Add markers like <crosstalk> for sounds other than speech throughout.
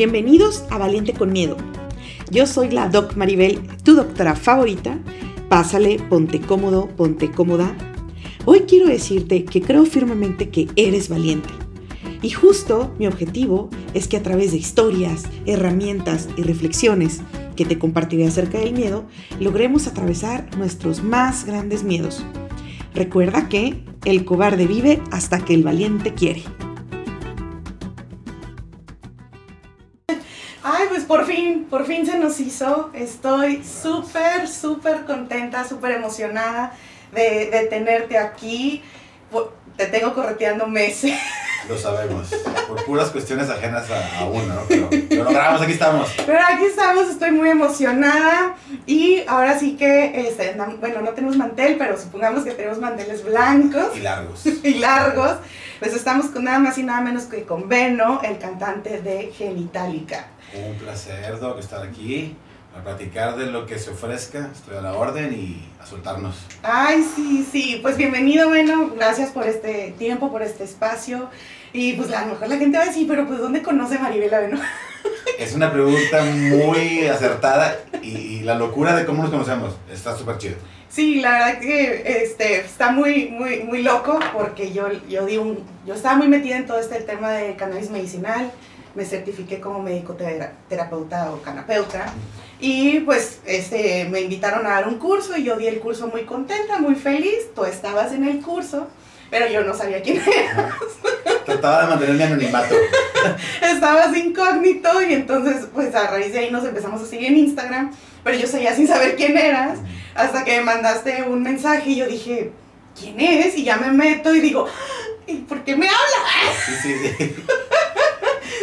Bienvenidos a Valiente con Miedo. Yo soy la Doc Maribel, tu doctora favorita. Pásale, ponte cómodo, ponte cómoda. Hoy quiero decirte que creo firmemente que eres valiente. Y justo mi objetivo es que a través de historias, herramientas y reflexiones que te compartiré acerca del miedo, logremos atravesar nuestros más grandes miedos. Recuerda que el cobarde vive hasta que el valiente quiere. Por fin, por fin se nos hizo. Estoy súper, súper contenta, súper emocionada de, de tenerte aquí. Te tengo correteando meses. <laughs> Lo sabemos, por puras cuestiones ajenas a, a uno, ¿no? Pero lo logramos, aquí estamos. Pero aquí estamos, estoy muy emocionada y ahora sí que, este, no- bueno, no tenemos mantel, pero supongamos que tenemos manteles blancos Y largos. <laughs> y largos. Pues estamos con nada más y nada menos que con Beno, el cantante de Genitalica. Un placer, Doc, estar aquí para platicar de lo que se ofrezca. Estoy a la orden y a soltarnos. Ay, sí, sí, pues bienvenido, Beno, gracias por este tiempo, por este espacio. Y pues a lo mejor la gente va a decir, pero pues ¿dónde conoce Maribela Beno? <laughs> Es una pregunta muy acertada y, la locura de cómo nos conocemos está súper chido. Sí, la verdad que este, está muy, muy, muy loco porque yo, yo, di un, yo estaba muy metida en todo este tema de cannabis medicinal, me certifiqué como médico tera- terapeuta o canapeuta y pues este, me invitaron a dar un curso y yo di el curso muy contenta, muy feliz, tú estabas en el curso, pero yo no sabía quién era, <laughs> Trataba de mantener mi anonimato. <laughs> estabas incógnito y entonces pues a raíz de ahí nos empezamos a seguir en Instagram, pero yo seguía sin saber quién eras. Hasta que me mandaste un mensaje y yo dije, ¿quién es? Y ya me meto y digo, ¿y por qué me habla? Sí, sí, sí.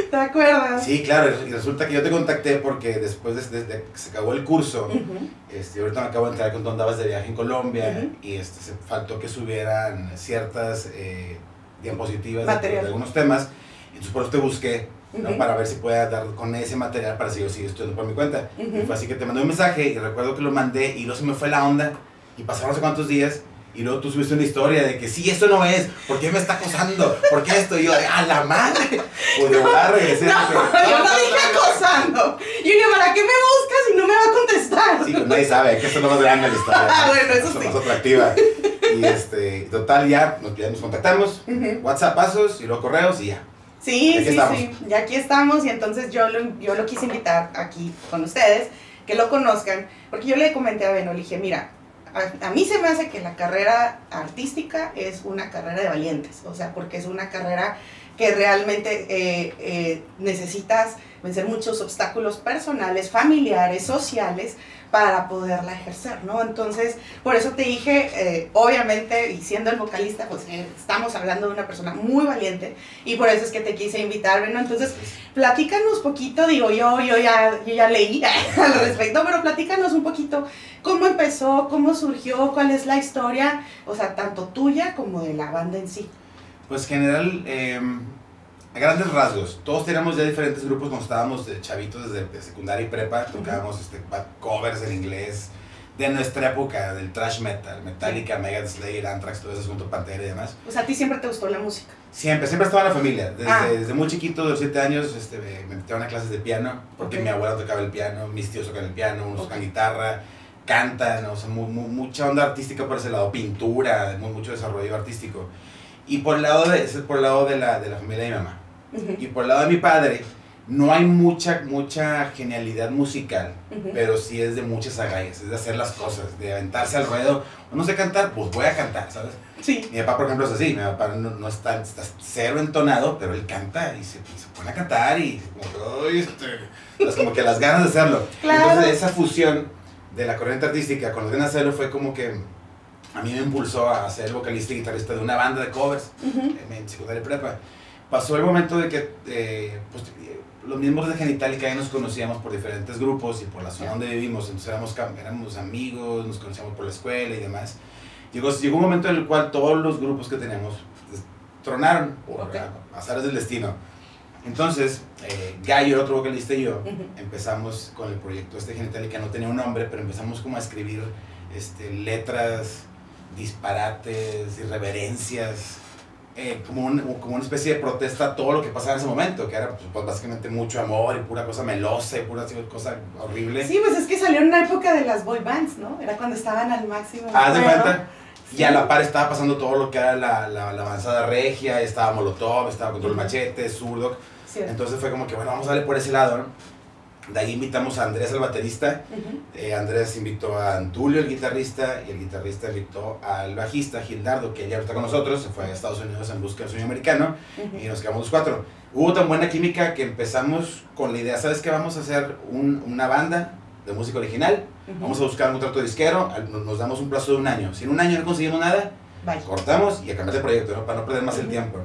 ¿Te acuerdas? Sí, claro, y resulta que yo te contacté porque después de, de- de que se acabó el curso, Ujú. este, ahorita me acabo de enterar que tú andabas de viaje en Colombia Ujú. y este, se faltó que subieran ciertas eh, diapositivas de, de algunos temas. Entonces por eso te busqué, ¿no? Ujú. para ver si pueda dar con ese material para seguir, seguir estudiando por mi cuenta. Y fue así que te mandé un mensaje y recuerdo que lo mandé y luego se me fue la onda y pasaron no sé cuántos días y luego tú subiste una historia de que sí, esto no es, ¿por qué me está acosando? ¿Por qué esto? Y yo, ¡a la madre! Pues de volar regresé. No, yo no dije acosando. Yo dije, ¿para qué me buscas si no me va a contestar? Sí, pues nadie sabe, que esto es lo más grande de la historia. Ah, bueno, eso es sí. más atractiva. Y este, total, ya nos, ya nos contactamos, Ujú. WhatsApp pasos y luego correos y ya. Sí, Aquí sí, estamos. sí. Y aquí estamos y entonces yo lo, yo lo quise invitar aquí con ustedes, que lo conozcan, porque yo le comenté a Beno, le dije, mira, a, a mí se me hace que la carrera artística es una carrera de valientes, o sea, porque es una carrera que realmente eh, eh, necesitas vencer muchos obstáculos personales, familiares, sociales, para poderla ejercer, ¿no? Entonces, por eso te dije, eh, obviamente, y siendo el vocalista, pues eh, estamos hablando de una persona muy valiente, y por eso es que te quise invitar, ¿no? Entonces, platícanos poquito, digo, yo, yo, ya, yo ya leí <laughs> al respecto, pero platícanos un poquito cómo empezó, cómo surgió, cuál es la historia, o sea, tanto tuya como de la banda en sí. Pues general, eh, a grandes rasgos, todos teníamos ya diferentes grupos cuando estábamos de chavitos desde de secundaria y prepa, tocábamos este, covers en inglés de nuestra época, del thrash metal, Metallica, Megadeth, Slayer, Anthrax, todo eso junto Pantera y demás. O sea, a ti siempre te gustó la música. Siempre, siempre estaba en la familia. Desde, Ah. desde muy chiquito, de los 7 años, este, me me metieron a clases de piano, porque Ok. mi abuela tocaba el piano, mis tíos tocan el piano, unos tocan guitarra, cantan, o sea, mu- mu- mucha onda artística por ese lado, pintura, mu- mucho desarrollo artístico. Y por el lado de, por el lado de la, de la familia de mi mamá. Ujú, Y por el lado de mi padre, no hay mucha, mucha genialidad musical, ujú. pero sí es de muchas agallas, es de hacer las cosas, de aventarse al ruedo. No sé cantar, pues voy a cantar, ¿sabes? Sí. Mi papá, por ejemplo, es así. Mi papá no, no está, está cero entonado, pero él canta y se, se pone a cantar y como que, "Ay, este", es como que las ganas de hacerlo. Claro. Entonces, esa fusión de la corriente artística con las ganas de hacerlo fue como que a mí me impulsó a ser vocalista y guitarrista de una banda de covers Ujú. en, en secundaria prepa. Pasó el momento de que eh, pues, eh, los miembros de Genitalica ya nos conocíamos por diferentes grupos y por la zona donde vivimos, entonces éramos, éramos amigos, nos conocíamos por la escuela y demás. Llegó, llegó un momento en el cual todos los grupos que tenemos pues, tronaron por Ok. a- azares del destino. Entonces, eh, Gallo, el otro vocalista y yo, empezamos con el proyecto este Genitalica, no tenía un nombre, pero empezamos como a escribir este, letras, disparates, irreverencias eh, como, un- como una especie de protesta a todo lo que pasaba en ese momento, que era pues, básicamente mucho amor y pura cosa melosa y pura cosa horrible. Sí, pues es que salió en una época de las boy bands, ¿no? Era cuando estaban al máximo. Haz de Bueno, cuenta. Y a la par estaba pasando todo lo que era la, la, la avanzada regia, estaba Molotov, estaba Control. Machete, Zurdo. Cierto. Entonces fue como que, bueno, vamos a darle por ese lado, ¿no? De ahí invitamos a Andrés, el baterista. Ujú. Eh, Andrés invitó a Antulio, el guitarrista, y el guitarrista invitó al bajista, Gildardo, que ya está con nosotros, se fue a Estados Unidos en busca del sueño americano, Ujú. y nos quedamos los cuatro. Hubo tan buena química que empezamos con la idea, ¿sabes qué? Vamos a hacer un- una banda de música original, Ujú. vamos a buscar un contrato disquero, al- nos, nos damos un plazo de un año. Si en un año no conseguimos nada, Bye. cortamos y a cambiar de proyecto, ¿no? Para no perder más el tiempo.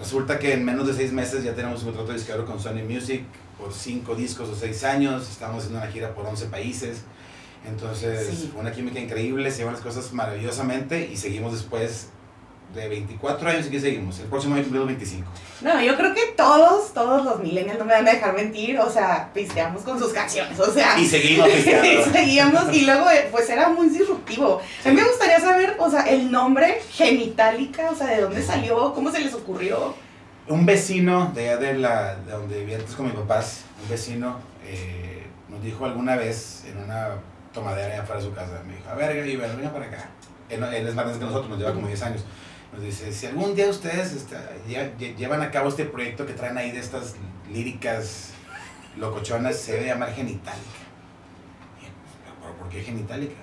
Resulta que en menos de seis meses ya tenemos un contrato disquero con Sony Music por cinco discos o seis años, estamos haciendo una gira por 11 países. Entonces, Sí. fue una química increíble, se llevan las cosas maravillosamente y seguimos después de 24 años y que seguimos. El próximo año cumplimos 25. No, yo creo que todos, todos los millennials no me van a dejar mentir, o sea, pisteamos con sus canciones, o sea. Y seguimos <laughs> y pisteando. seguíamos y luego eh, pues era muy disruptivo. A mí me gustaría saber, o sea, el nombre Genitalica, o sea, de dónde salió, cómo se les ocurrió. Un vecino de allá de, la, de donde vivía con mis papás, un vecino, eh, nos dijo alguna vez en una tomadera allá afuera de su casa, me dijo, a ver, Gaby, ven, venga para acá. Él, él es más grande que nosotros, nos lleva como 10 años. Nos dice, si algún día ustedes este, lle- lle- llevan a cabo este proyecto que traen ahí de estas líricas locochonas, se debe llamar Genitalica. Y, ¿Pero por qué Genitalica?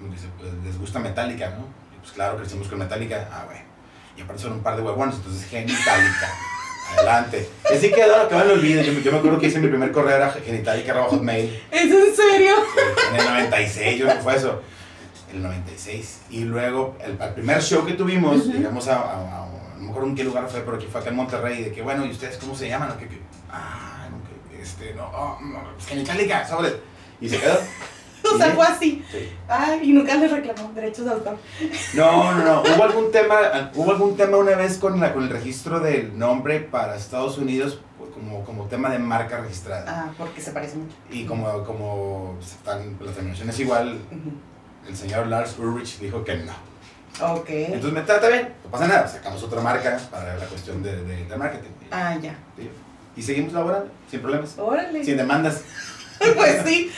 Nos dice, pues les gusta Metallica, ¿no? Pues claro, crecimos con Metallica. Ah, bueno. Y aparte son un par de huevones, entonces Genitalica. Adelante. Así quedó, que no lo olviden. Yo, me- yo me acuerdo que hice mi primer correo era genitalica.hotmail. ¿Es en serio? En el 96, yo creo que fue eso. El 96. Y luego, el, el primer show que tuvimos, Ujú. llegamos a, a- a- no me acuerdo en qué lugar fue, pero que fue acá en Monterrey. De que, bueno, ¿y ustedes cómo se llaman? ¿O qué- qué? Ah, no, que, este, no, oh, no, pues Genitalica, sobre. Y se quedó. O sea, Sí. fue así. Sí. Ay, y nunca les reclamó derechos de autor. No, no, no. <laughs> Hubo algún tema, hubo algún tema una vez con, la, con el registro del nombre para Estados Unidos pues, como, como tema de marca registrada. Ah, porque se parece mucho. Y como, como están las terminaciones igual, el señor Lars Ulrich dijo que no. Ok. Entonces me trata bien, no pasa nada, sacamos otra marca para la cuestión de, de, de marketing. Ah, ya. Y seguimos laborando, sin problemas, Órale. sin demandas. <laughs> Pues sí,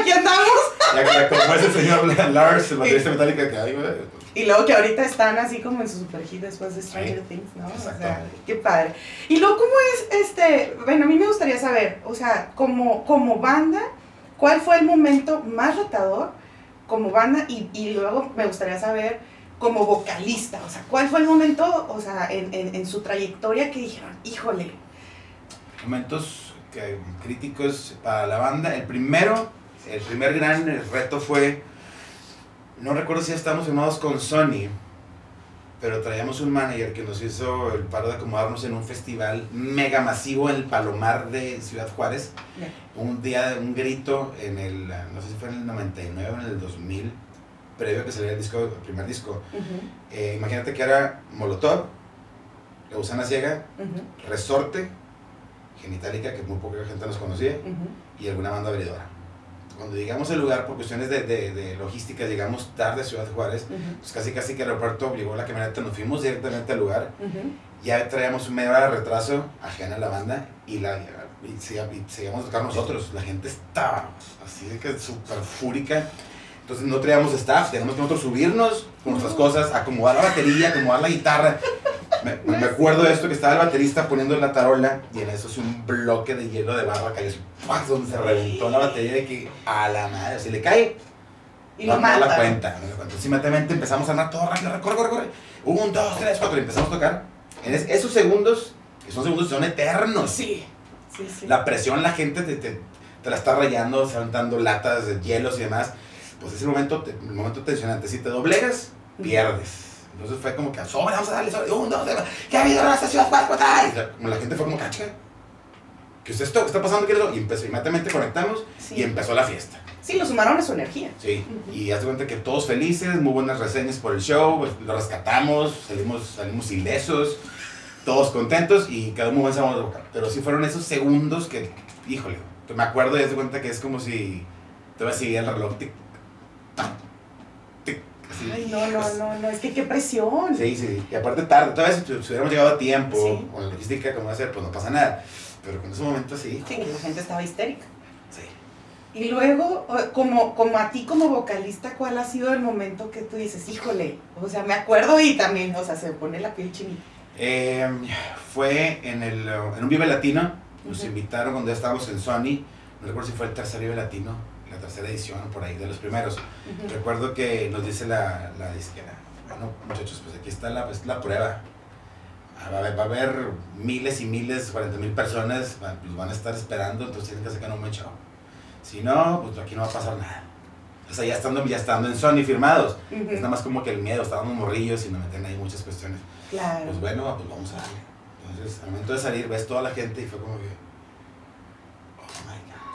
aquí andamos. Ya, ya como es el señor Lars, el baterista metálica que hay, güey. Y luego que ahorita están así como en su super hit después de Stranger Sí, Things, ¿no? O sea, qué padre. Y luego, ¿cómo es este? Bueno, a mí me gustaría saber, o sea, como, como banda, ¿cuál fue el momento más retador como banda? Y, y luego me gustaría saber, como vocalista, o sea, ¿cuál fue el momento, o sea, en, en, en su trayectoria que dijeron, híjole, momentos que, críticos para la banda. El primero, el primer gran reto fue, no recuerdo si estábamos firmados con Sony, pero traíamos un manager que nos hizo el paro de acomodarnos en un festival mega masivo en el Palomar de Ciudad Juárez. Un día, un grito en el, no sé si fue en el 99 o en el 2000, previo a que saliera el disco, el primer disco. Eh, imagínate que era Molotov, La Gusana Ciega, Resorte, Genitalica, que muy poca gente nos conocía, ujú. y alguna banda abridora. Cuando llegamos al lugar, por cuestiones de, de, de logística, llegamos tarde a Ciudad Juárez, Ujú, pues casi casi que el aeropuerto llegó la camioneta, nos fuimos directamente al lugar, ujú. ya traíamos media hora de retraso ajena a la banda, y, la, y seguíamos a tocar nosotros. La gente estaba así de que súper fúrica. Entonces no traíamos staff, teníamos que nosotros subirnos con nuestras cosas, acomodar la batería, acomodar la guitarra. Me, me acuerdo de esto que estaba el baterista poniendo la tarola y en eso es un bloque de hielo de barra cayó donde se reventó la batería de que a la madre, si le cae, Y no, lo no la cuenta. No la cuenta. Empezamos a andar todo rápido, corre, corre, corre. Un, dos, tres, cuatro, y empezamos a tocar. En es- esos segundos, que son segundos, son eternos. Sí, sí, sí. La presión, la gente te, te, te la está rayando, saltando latas de hielos y demás. Pues es el momento, el momento tensionante. Si te doblegas, pierdes. Entonces fue como que, sobre, vamos a darle, sobre, un, dos, tres, ¿qué ha habido en esta ciudad? ¿Cuál, cuál, cuál? Y como la gente fue como, cacha, ¿qué es esto? ¿Qué está pasando? ¿Qué es? Y empezó, inmediatamente conectamos Sí. y empezó la fiesta. Sí, lo sumaron a su energía. Sí, Ujú. y haz de cuenta que todos felices, muy buenas reseñas por el show, pues, lo rescatamos, salimos, salimos ilesos, todos contentos y quedó muy buen sabor de boca. Pero sí fueron esos segundos que, híjole, me acuerdo y haz de cuenta que es como si te vas a seguir el reloj, tic, Ay, no, no, no, no, es que qué presión. Sí, sí, y aparte tarde, todavía si, si hubiéramos llegado a tiempo, Sí. con la logística como va a ser, pues no pasa nada. Pero con ese momento sí. Sí, que la gente estaba histérica. Sí. Y luego, como, como a ti como vocalista, ¿cuál ha sido el momento que tú dices, híjole? O sea, me acuerdo y también, o sea, se me pone la piel chinita. Eh, fue en, el, en un Vive Latino, nos invitaron cuando ya estábamos en Sony, no recuerdo si fue el tercer Vive Latino, la tercera edición por ahí, de los primeros. Ujú. Recuerdo que nos dice la, la disquera, bueno muchachos, pues aquí está la, es la prueba. Ah, Va a, haber, va a haber miles y miles, 40 mil personas, pues van a estar esperando, entonces tienen que sacar un buen show. Si no, pues aquí no va a pasar nada. O sea, ya estando, ya estando en Sony firmados, Ujú. es nada más como que el miedo, estábamos morrillos y nos meten ahí muchas cuestiones. Claro. Pues bueno, pues vamos a darle. Entonces, al momento de salir, ves toda la gente y fue como que.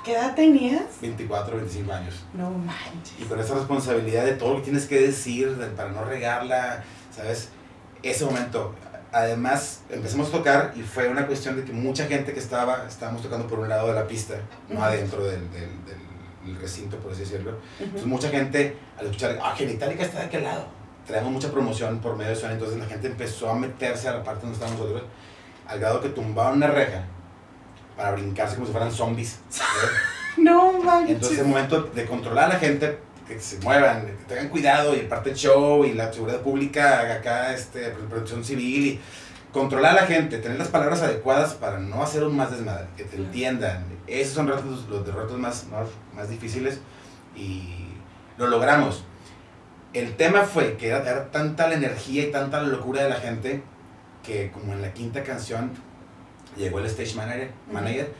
¿Qué edad tenías? 24, 25 años. No manches. Y con esa responsabilidad de todo lo que tienes que decir de- para no regarla, ¿sabes? Ese momento. Además, empezamos a tocar y fue una cuestión de que mucha gente que estaba, estábamos tocando por un lado de la pista, no Ujú. adentro del, del- del- del recinto, por así decirlo. Entonces, mucha gente, al escuchar, ah, Genitalica está de aquel lado, traemos mucha promoción por medio de Sony, entonces la gente empezó a meterse a la parte donde estábamos nosotros, al grado que tumbaban una reja para brincarse como si fueran zombies. <laughs> No manches. Entonces, el momento de controlar a la gente, que se muevan, que tengan cuidado, y parte del show, y la seguridad pública, acá, este, protección civil, y controlar a la gente, tener las palabras adecuadas para no hacer un más desmadre, que te entiendan. Esos son retos, los retos más, más, más difíciles, y lo logramos. El tema fue que era, era tanta la energía y tanta la locura de la gente, que como en la quinta canción, llegó el stage manager, manager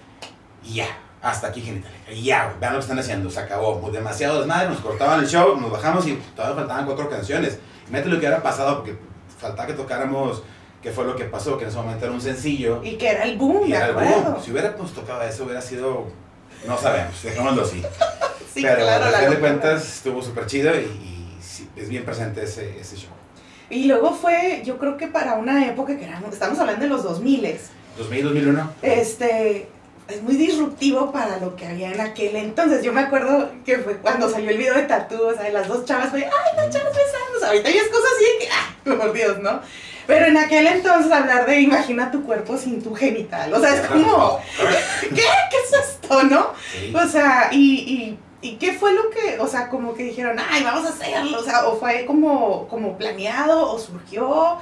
y ya, hasta aquí Genitalica. Y ya, vean lo que están haciendo, se acabó. Pues demasiado desmadre, nos cortaban el show, nos bajamos y todavía faltaban cuatro canciones. Mete lo que hubiera pasado, porque faltaba que tocáramos qué fue lo que pasó, que en ese momento era un sencillo. Y que era el boom, Y era el boom. Si hubiéramos tocado eso, hubiera sido. No sabemos, dejémoslo así. <laughs> Sí, Pero claro, al fin de cuentas estuvo súper chido y, y sí, es bien presente ese, ese show. Y luego fue, yo creo que para una época que éramos, estamos hablando de los 2000 2000, 2001. este, es muy disruptivo para lo que había en aquel entonces. Yo me acuerdo que fue cuando salió el video de Tatú, o sea, de las dos chavas, fue, ay, las chavas besándose. Ahorita hay cosas así de que, ah, por Dios, ¿no? Pero en aquel entonces hablar de imagina tu cuerpo sin tu genital, o sea, es como, ¿qué? ¿Qué es esto, no? Sí. O sea, y, y, y qué fue lo que, o sea, como que dijeron, ay, vamos a hacerlo, o sea, o fue como, como planeado, o surgió,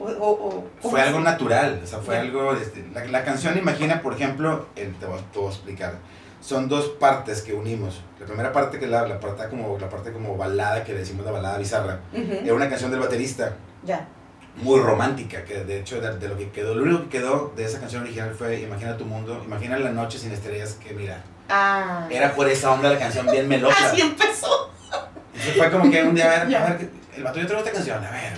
o... o, o- ¿cómo Fue algo fue? natural, o sea, fue algo, este, la, la canción, imagina, por ejemplo, el, te, voy, a- te voy a explicar, son dos partes que unimos. La primera parte que es la, la parte como, la parte como balada, que le decimos la balada bizarra, Ujú, era una canción del baterista, Ya. muy romántica, que de hecho de, de lo que quedó, lo único que quedó de esa canción original fue Imagina tu mundo, imagina la noche sin estrellas que mira. Ah. Era por esa onda la canción bien <laughs> melosa. Así empezó. Entonces fue como que un día, a ver, a ver, el vato yo traigo esta canción, a ver,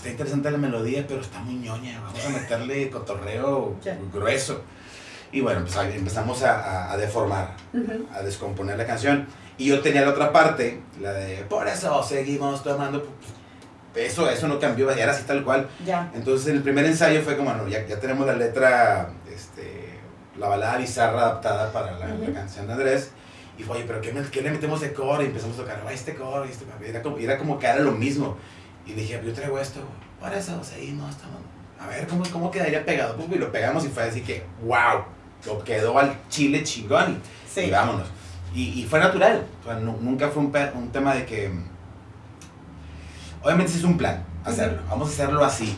está interesante la melodía, pero está muy ñoña, vamos a <laughs> meterle cotorreo Ya. grueso. Y bueno, pues empezamos a, a- deformar, Ujú. a descomponer la canción. Y yo tenía la otra parte, la de, por eso seguimos tomando, eso, eso no cambió, era así tal cual. Ya. Entonces en el primer ensayo fue como, bueno, ya, ya tenemos la letra, este, la balada bizarra adaptada para la, la Ujú. canción de Andrés. Y fue, oye, pero ¿qué, qué le metemos de coro? Y empezamos a tocar, "Ah, este coro, y este, era, como, era como que era lo mismo. Y dije, yo traigo esto, por eso seguimos, estamos, a ver, ¿cómo, cómo quedaría pegado? Pum, y lo pegamos y fue así que, wow, lo quedó al chile chingón. Y, Sí. y vámonos. Y, y fue natural, o sea, nu- nunca fue un, un tema de que... Obviamente es un plan hacerlo, vamos a hacerlo así,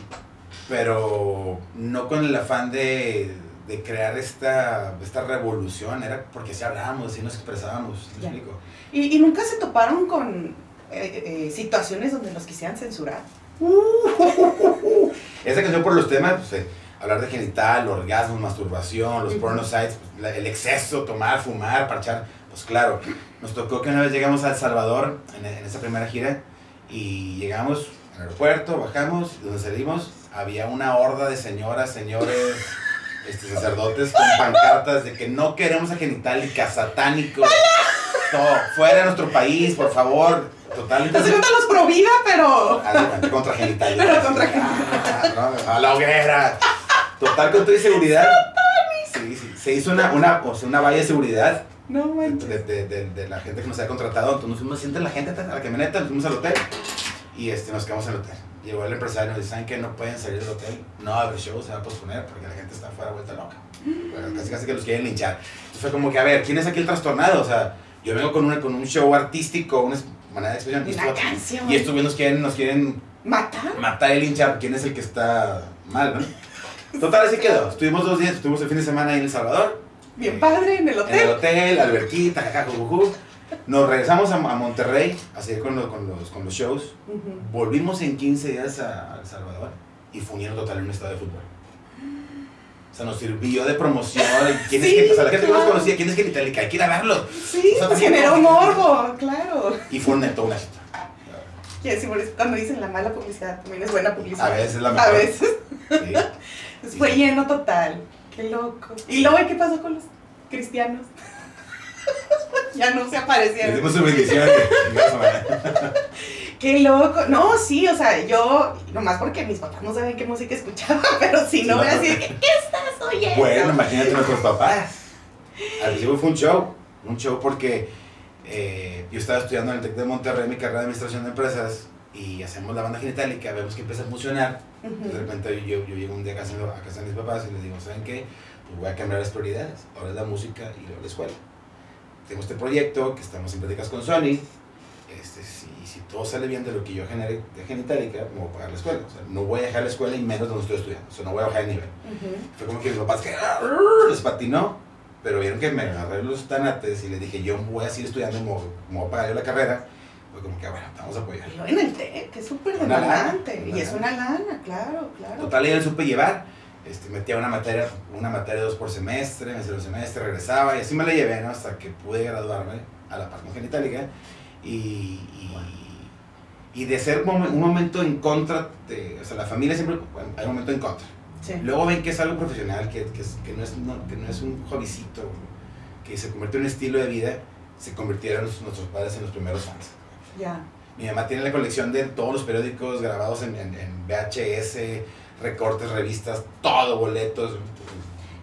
pero no con el afán de, de crear esta, esta revolución, era porque así hablábamos, así nos expresábamos, ¿me explico? ¿Y, y nunca se toparon con eh, eh, situaciones donde los quisieran censurar? <laughs> Esa canción por los temas, pues, eh, hablar de genital, orgasmos, masturbación, los Ujú. porno sites, pues, la- el exceso, tomar, fumar, parchar, pues claro, nos tocó que una vez llegamos a El Salvador en, en esa primera gira y llegamos al aeropuerto, bajamos, y donde salimos había una horda de señoras, señores, <laughs> este, sacerdotes con pancartas de que no queremos a genitálica, satánico, fuera de nuestro país, por favor, totalmente... No se cuenta los pro vida, pero... Adelante, contra genital. Pero contra Ah, ¿no? A la hoguera. Total con toda seguridad. Sí, sí. Se hizo una, una, o sea, una valla de seguridad No de, manches. de, de- de- de la gente que nos había contratado. Entonces nos fuimos, siente la gente a la camioneta, nos fuimos al hotel y este, nos quedamos en el hotel. Llegó el empresario y nos dice, ¿saben que no pueden salir del hotel? No haber show, se va a posponer porque la gente está afuera vuelta loca. Bueno, casi casi que los quieren linchar. Entonces fue como que, a ver, ¿quién es aquí el trastornado? O sea, yo vengo con, una, con un show artístico, una manera de expresión. Y Una estos, canción. y estos nos quieren, nos quieren ¿Matar? matar y linchar. ¿Quién es el que está mal, no? Total, así quedó. Estuvimos dos días, estuvimos el fin de semana ahí en El Salvador. Bien Eh, padre, en el En el hotel. hotel, alberquita, jajaja. Nos regresamos a, a Monterrey a seguir con, lo- con los, con los shows. Volvimos en 15 días a, a El Salvador y fue un total en un estadio de fútbol. O sea, nos sirvió de promoción. <laughs> ¿Quién es Sí, que, o sea, la gente que claro. nos conocía, ¿quién es que en Itálica? Hay que ir a verlo. Sí, O sea, generó morbo, claro. Y fue un neto, una cita. Que sí, por eso cuando dicen la mala publicidad también es buena publicidad. A veces la A mejor. veces. Sí. Pues <laughs> Fue lleno total. Qué loco. ¿Y luego qué pasó con los cristianos? <laughs> ya no se aparecieron. su bendición. Qué loco. No, sí, o sea, yo, nomás porque mis papás no saben qué música escuchaba, <laughs> pero si no, voy a decir, ¿qué estás oyendo? Bueno, imagínate nuestros papás. <laughs> Al principio fue un show, un show porque eh, yo estaba estudiando en el TEC de Monterrey mi carrera de Administración de Empresas y hacemos la banda genitálica, vemos que empieza a funcionar. Ujú. De repente yo, yo llego un día a casa, a casa de mis papás y les digo, ¿saben qué? Pues voy a cambiar las prioridades. Ahora es la música y luego la escuela. Tengo este proyecto que estamos en pláticas con Sony. Este, si, todo sale bien de lo que yo genere de genitálica, me voy a pagar la escuela. O sea, no voy a dejar la escuela y menos donde estoy estudiando. O sea, no voy a bajar el nivel. Fue como que mis papás que les patinó, pero vieron que me agarré los tanates y les dije, yo voy a seguir estudiando, me voy- me voy a pagar yo la carrera. Fue como que, bueno, vamos a apoyar. Y luego en el TEC, que es súper lana, demandante. Y es una lana, claro, claro. Total, ya lo supe llevar. Este, metía una materia, una materia dos por semestre, me hacía un semestre, regresaba y así me la llevé, ¿no? Hasta que pude graduarme a la par genitálica. Y, y, y de ser un momento en contra, de, o sea, la familia siempre hay un momento en contra. Sí. Luego ven que es algo profesional, que, que, que no, es, no- que no es un hobbycito, que se convirtió en un estilo de vida, se convirtieron nuestros, padres en los primeros fans. Ya. Mi mamá tiene la colección de todos los periódicos grabados en, en- en VHS, recortes, revistas, todo, boletos.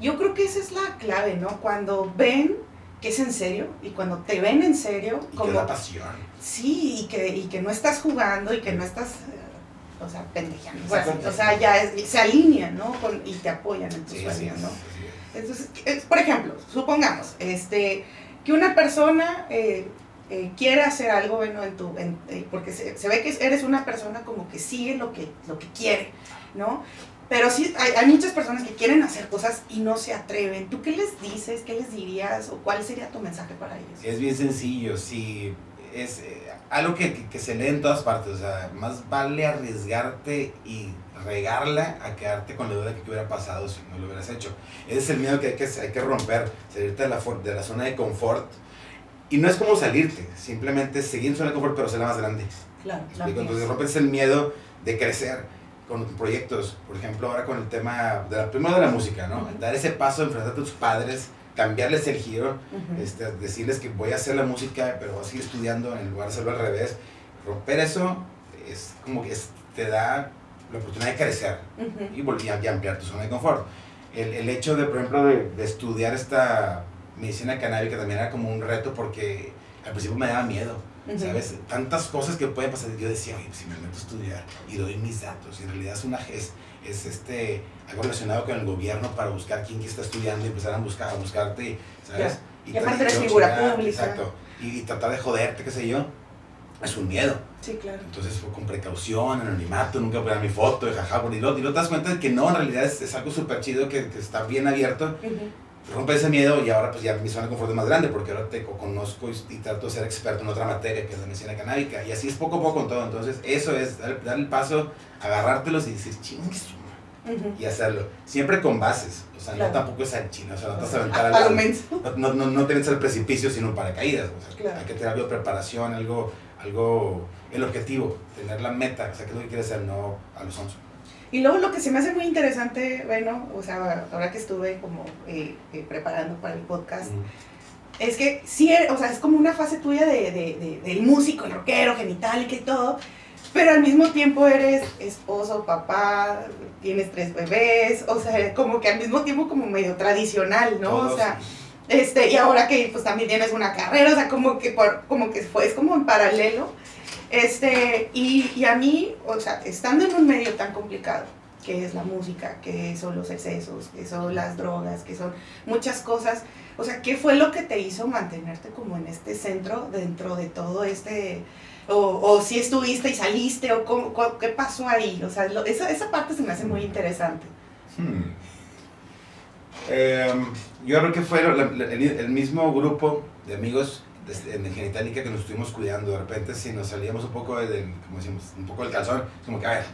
Yo creo que esa es la clave, ¿no? Cuando ven que es en serio y cuando te ven en serio, Y que como pasión. sí, y que, y que no estás jugando y que no estás, eh, o sea, pendejeando. Exactamente. o sea, ya es- se alinean, ¿no? Con- y te apoyan en tus Sí, sueños, sí, ¿no? sí, sí. Entonces, es- por ejemplo, supongamos este, que una persona eh, eh, quiere hacer algo, bueno, en tu, en- eh, porque se, se ve que eres una persona como que sigue lo que, lo que quiere, ¿no? Pero sí, hay, hay muchas personas que quieren hacer cosas y no se atreven. ¿Tú qué les dices? ¿Qué les dirías? ¿O cuál sería tu mensaje para ellos? Es bien sencillo, sí. Es eh, algo que, que- que se lee en todas partes. O sea, más vale arriesgarte y regarla a quedarte con la duda de que qué hubiera pasado si no lo hubieras hecho. Ese es el miedo que hay que, hay que romper, salirte de la, for- de la zona de confort. Y no es como salirte, simplemente seguir en zona de confort, pero ser la más grande. Claro, ¿Me explico? Entonces rompes el miedo de crecer con proyectos. Por ejemplo, ahora con el tema, de la, primero de la música, ¿no? Dar ese paso, enfrentarte a tus padres, cambiarles el giro Ujú. este, decirles que voy a hacer la música, pero voy a seguir estudiando en lugar de hacerlo al revés. Romper eso es como que es- te da la oportunidad de crecer y, vol- y am- y ampliar tu zona de confort. El, el hecho de, por ejemplo, de, de estudiar esta medicina canábica también era como un reto porque al principio me daba miedo, ¿sabes? Tantas cosas que pueden pasar. Yo decía, oye, pues, si me meto a estudiar y doy mis datos, y en realidad es, una, es, es este, algo relacionado con el gobierno para buscar quién que está estudiando y empezar a, buscar, a buscarte, ¿sabes? Y aparte tra- eres y figura pública. Exacto. Y, y tratar de joderte, qué sé yo, es un miedo. Sí, claro. Entonces fue con precaución, anonimato, nunca poner mi foto, y jaja, y luego, y luego te das cuenta de que no, en realidad es, es algo súper chido, que, que está bien abierto, Ujú. Rompe ese miedo y ahora pues ya mi zona de confort es más grande porque ahora te co- conozco y, trato de ser experto en otra materia que es la medicina canábica y así es poco a poco en todo, entonces eso es dar, dar el paso, agarrártelos y decir, chingues, Ujú. y hacerlo, siempre con bases, o sea, Claro. no tampoco es al chino, o sea, no te vas a <laughs> aventar al. <laughs> No, no, no te metes al precipicio, sino paracaídas. O sea, Claro. Hay que tener algo de preparación, algo, algo, el objetivo, tener la meta, o sea, qué es lo que quieres hacer, no a los once. Y luego lo que se me hace muy interesante, bueno, o sea, ahora que estuve como eh, eh, preparando para el podcast, es que sí, o sea, es como una fase tuya de, de- de- del músico, el rockero, genital y que todo, pero al mismo tiempo eres esposo, papá, tienes tres bebés, o sea, como que al mismo tiempo como medio tradicional, ¿no? Todos, O sea, Este, y ahora que pues también tienes una carrera, o sea, como que, por, como que fue, es como en paralelo. Este, y, y a mí, o sea, estando en un medio tan complicado, que es la música, que son los excesos, que son las drogas, que son muchas cosas. O sea, ¿qué fue lo que te hizo mantenerte como en este centro dentro de todo este... O, o si estuviste y saliste, o cómo- qué pasó ahí? O sea, esa, esa parte se me hace muy interesante. Hmm. Em, yo creo que fue el, mismo grupo de amigos en Genitalica que nos estuvimos cuidando. De repente, si nos salíamos un poco del, como decimos, un poco del calzón, es como que, a ver,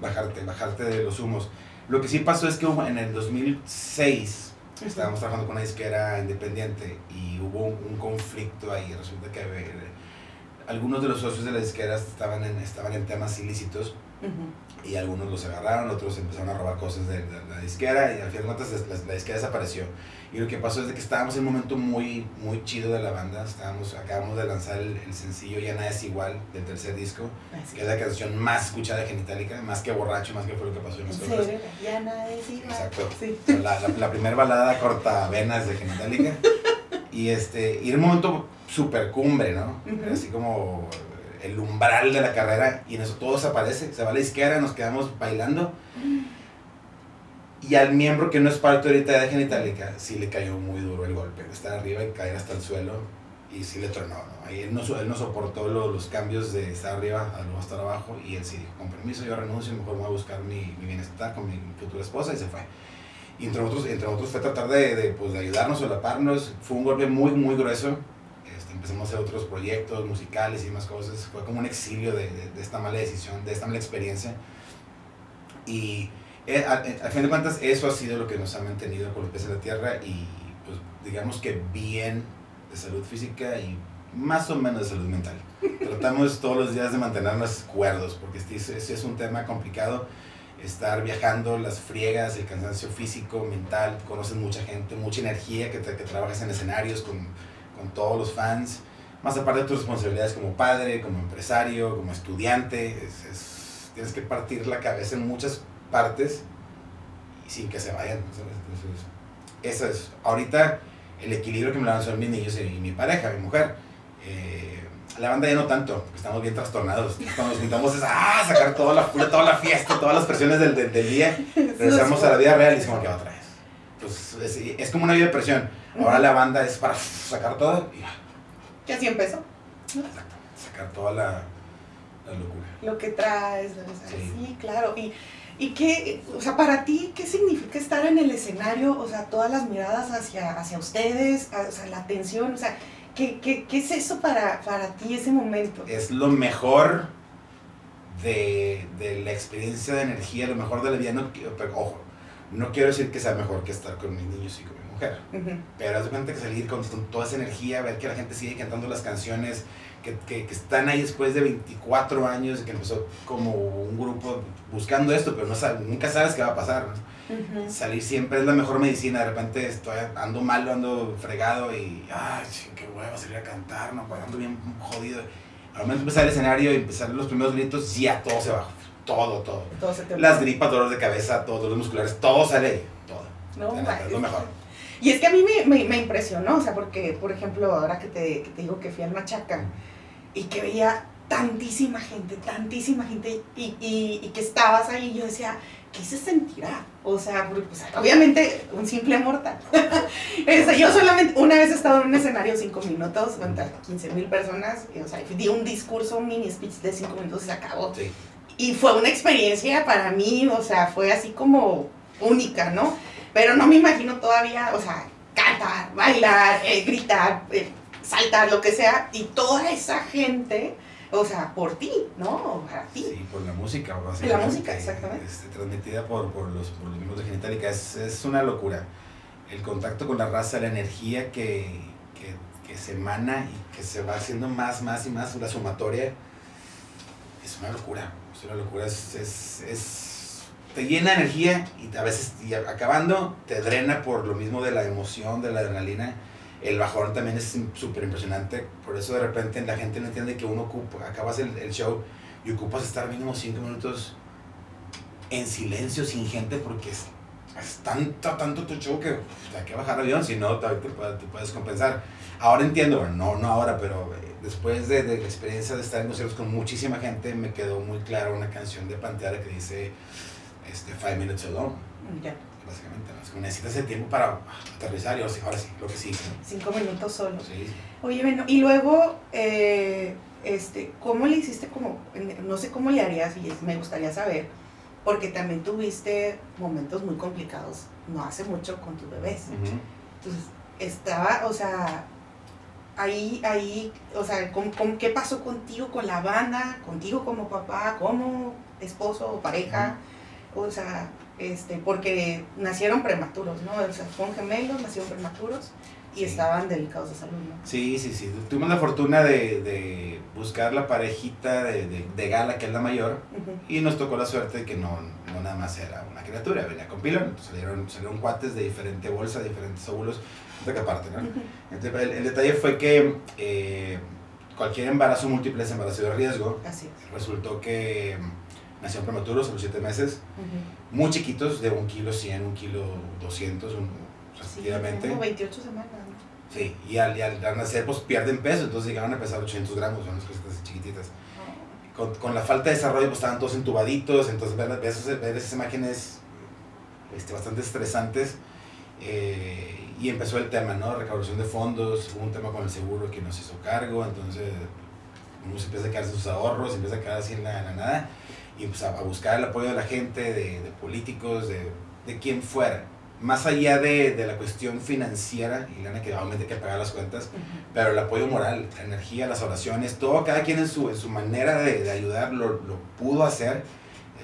bajarte, bajarte de los humos. Lo que sí pasó es que en el 2006 estábamos trabajando con una disquera independiente y hubo un, un conflicto ahí. Resulta que eh, algunos de los socios de la disquera estaban en, estaban en temas ilícitos Ujú. y algunos los agarraron, otros empezaron a robar cosas de, de la disquera y al final de cuentas la, la disquera desapareció. Y lo que pasó es de que estábamos en un momento muy, muy chido de la banda, estábamos, acabamos de lanzar el, el sencillo Ya Nada es Igual del tercer disco, Así. que es la canción más escuchada de Genitalica, más que Borracho, más que fue lo que pasó en ¿En las cosas. serio? Ya nada es igual. Exacto. Sí. La, la, la primera balada corta venas de Genitalica. Y, este, y era un momento super cumbre, ¿no? Ujú. Así como el umbral de la carrera y en eso todo desaparece. Se va a la izquierda, nos quedamos bailando. Y al miembro que no es parte ahorita de Genitalica, sí le cayó muy duro el golpe. Estar arriba y caer hasta el suelo. Y sí le tronó, ¿no? Ahí él no, él no soportó lo- los cambios de estar arriba a luego estar abajo. Y él sí dijo, con permiso, yo renuncio, mejor me voy a buscar mi, mi bienestar con mi futura esposa. Y se fue. Y entre otros, entre otros fue tratar de, de, pues, de ayudarnos, solaparnos. Fue un golpe muy, muy grueso. Este, empezamos a hacer otros proyectos musicales y demás cosas. Fue como un exilio de, de- de esta mala decisión, de esta mala experiencia. Y eh, a, a fin de cuentas, eso ha sido lo que nos ha mantenido con los pies en la tierra y, pues, digamos que bien de salud física y más o menos de salud mental. <laughs> Tratamos todos los días de mantenernos cuerdos, porque este es, este es un tema complicado. Estar viajando, las friegas, el cansancio físico, mental, conoces mucha gente, mucha energía que, te- que trabajas en escenarios con, con todos los fans, más aparte de tus responsabilidades como padre, como empresario, como estudiante, es- es- tienes que partir la cabeza en muchas partes y sin que se vayan. Entonces, eso es. Ahorita el equilibrio que me lo dan son mis niños y mi pareja, mi mujer. Eh, la banda ya no tanto, porque estamos bien trastornados. Cuando nos juntamos es ah, sacar toda la, toda la fiesta, todas las presiones del, del, del día. Regresamos a la vida real y decimos que otra vez. Pues es, es como una vida de presión. Ahora la banda es para sacar todo y ya, Que así empezó. exacto, sacar toda la, la locura. Lo que traes, o sea, Sí. sí. claro. Y, y qué, o sea, para ti, ¿qué significa estar en el escenario? O sea, todas las miradas hacia, hacia ustedes, o sea, la atención, o sea, ¿qué, qué, qué es eso para, para ti ese momento? es lo mejor de, de la experiencia de energía, lo mejor de la vida. No, ojo, no quiero decir que sea mejor que estar con mis niños y con mi mujer, pero haz de cuenta que salir con, toda esa energía, ver que la gente sigue cantando las canciones, que, que, que están ahí después de 24 años, que empezó como un grupo buscando esto, pero no nunca sabes qué va a pasar. Salir siempre es la mejor medicina. De repente estoy ando malo, ando fregado y, ay, qué huevo salir a cantar, no, pues ando bien jodido. Al momento de empezar el escenario y empezar los primeros gritos, ya todo se va. Todo, todo. Todo se te Las gripas, dolores de cabeza, todos los musculares, todo sale ahí. Todo. No, es lo mejor. Y es que a mí me, me, me impresionó, o sea, porque, por ejemplo, ahora que te, que te digo que fui al Machaca y que veía tantísima gente, tantísima gente, y, y, y que estabas ahí, yo decía, ¿qué se sentirá? O sea, porque, pues, obviamente, un simple mortal. <laughs> O sea, yo solamente una vez he estado en un escenario cinco minutos, con 15 mil personas, y, o sea, di un discurso, un mini speech de cinco minutos y se acabó. Sí. Y fue una experiencia para mí, o sea, fue así como única, ¿no? Pero no me imagino todavía, o sea, cantar, bailar, eh, gritar, eh, saltar, lo que sea, y toda esa gente, o sea, por ti, ¿no? Para ti. Sí, por la música, La básicamente, música, exactamente. este, transmitida por, por, los, por los miembros de Genitalica. Es, es una locura. El contacto con la raza, la energía que, que, que se emana y que se va haciendo más, más y más, la sumatoria, es una locura. Es una locura. Es, es, es- te llena energía y a veces, y acabando, te drena por lo mismo de la emoción, de la adrenalina. El bajón también es súper impresionante. Por eso de repente la gente no entiende que uno ocupa, acabas el, el show y ocupas estar mínimo 5 minutos en silencio, sin gente, porque es es tanto, tanto tu show que uf, hay que bajar el avión, si no, te, te puedes- te puedes compensar. Ahora entiendo, bueno, no, no ahora, pero eh, después de, de la experiencia de estar en conciertos con muchísima gente, me quedó muy clara una canción de Pantera que dice este, Five Minutes Alone, Ya, básicamente. necesitas el tiempo para aterrizar y ahora sí, ahora sí, lo que sí. cinco minutos solo. Sí. Oye, bueno, y luego, eh, este, ¿cómo le hiciste como, no sé cómo le harías y me gustaría saber, porque también tuviste momentos muy complicados no hace mucho con tus bebés. Ujú. Entonces, estaba, o sea, ahí, ahí, o sea, ¿cómo- cómo- ¿qué pasó contigo con la banda, contigo como papá, como esposo o pareja? O sea, este, porque nacieron prematuros, ¿no? O sea, son gemelos, nacieron prematuros y Sí. estaban delicados de salud, ¿no? Sí, sí, sí. Tuvimos la fortuna de, de buscar la parejita de, de, de Gala, que es la mayor, y nos tocó la suerte de que no, no nada más era una criatura, venía con pilón. Salieron, salieron cuates de diferente bolsa, de diferentes óvulos, de que aparte, ¿no? Entonces, el, el detalle fue que eh, cualquier embarazo múltiple es embarazo de riesgo. Así es. Resultó que nacieron prematuros a los 7 meses, muy chiquitos, de un kilo 100, un kilo 200, un, Sí, respectivamente. como 28 semanas. Sí, y al, y al, al nacer pues pierden peso, entonces llegaron a pesar 800 gramos, son unas cositas chiquititas. Con, con la falta de desarrollo pues estaban todos entubaditos, entonces ver, ver esas, ver esas imágenes este, bastante estresantes. eh, y empezó el tema, ¿no? Recaudación de fondos, hubo un tema con el seguro que nos hizo cargo, entonces uno se empieza a quedarse sus ahorros, se empieza a quedar así en la, en la nada, y pues a, a buscar el apoyo de la gente, de, de políticos, de, de quien fuera. Más allá de, de la cuestión financiera, y lana que obviamente hay que pagar las cuentas, Ujú. pero el apoyo moral, la energía, las oraciones, todo, cada quien en su, en su manera de, de ayudar lo, lo pudo hacer.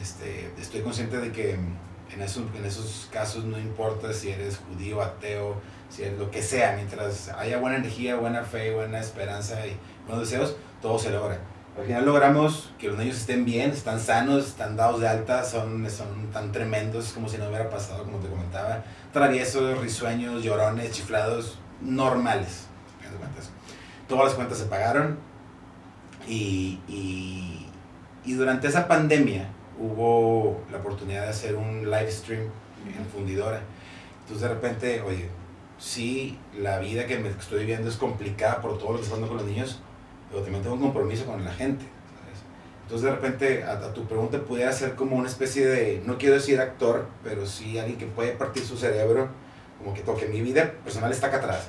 Este, estoy consciente de que en esos, en esos casos no importa si eres judío, ateo, si eres lo que sea, mientras haya buena energía, buena fe, buena esperanza y buenos deseos, todo se logra. Al final logramos que los niños estén bien, están sanos, están dados de alta, son, son tan tremendos como si no hubiera pasado, como te comentaba. Traviesos, risueños, llorones, chiflados, normales. Todas las cuentas se pagaron y, y, y durante esa pandemia hubo la oportunidad de hacer un live stream en fundidora. Entonces de repente, oye, sí, la vida que me estoy viviendo es complicada por todo lo que está pasando con los niños, pero también tengo un compromiso con la gente. ¿sabes? Entonces de repente a, a tu pregunta pudiera ser como una especie de, no quiero decir actor, pero sí alguien que puede partir su cerebro, como que toque mi vida personal está acá atrás.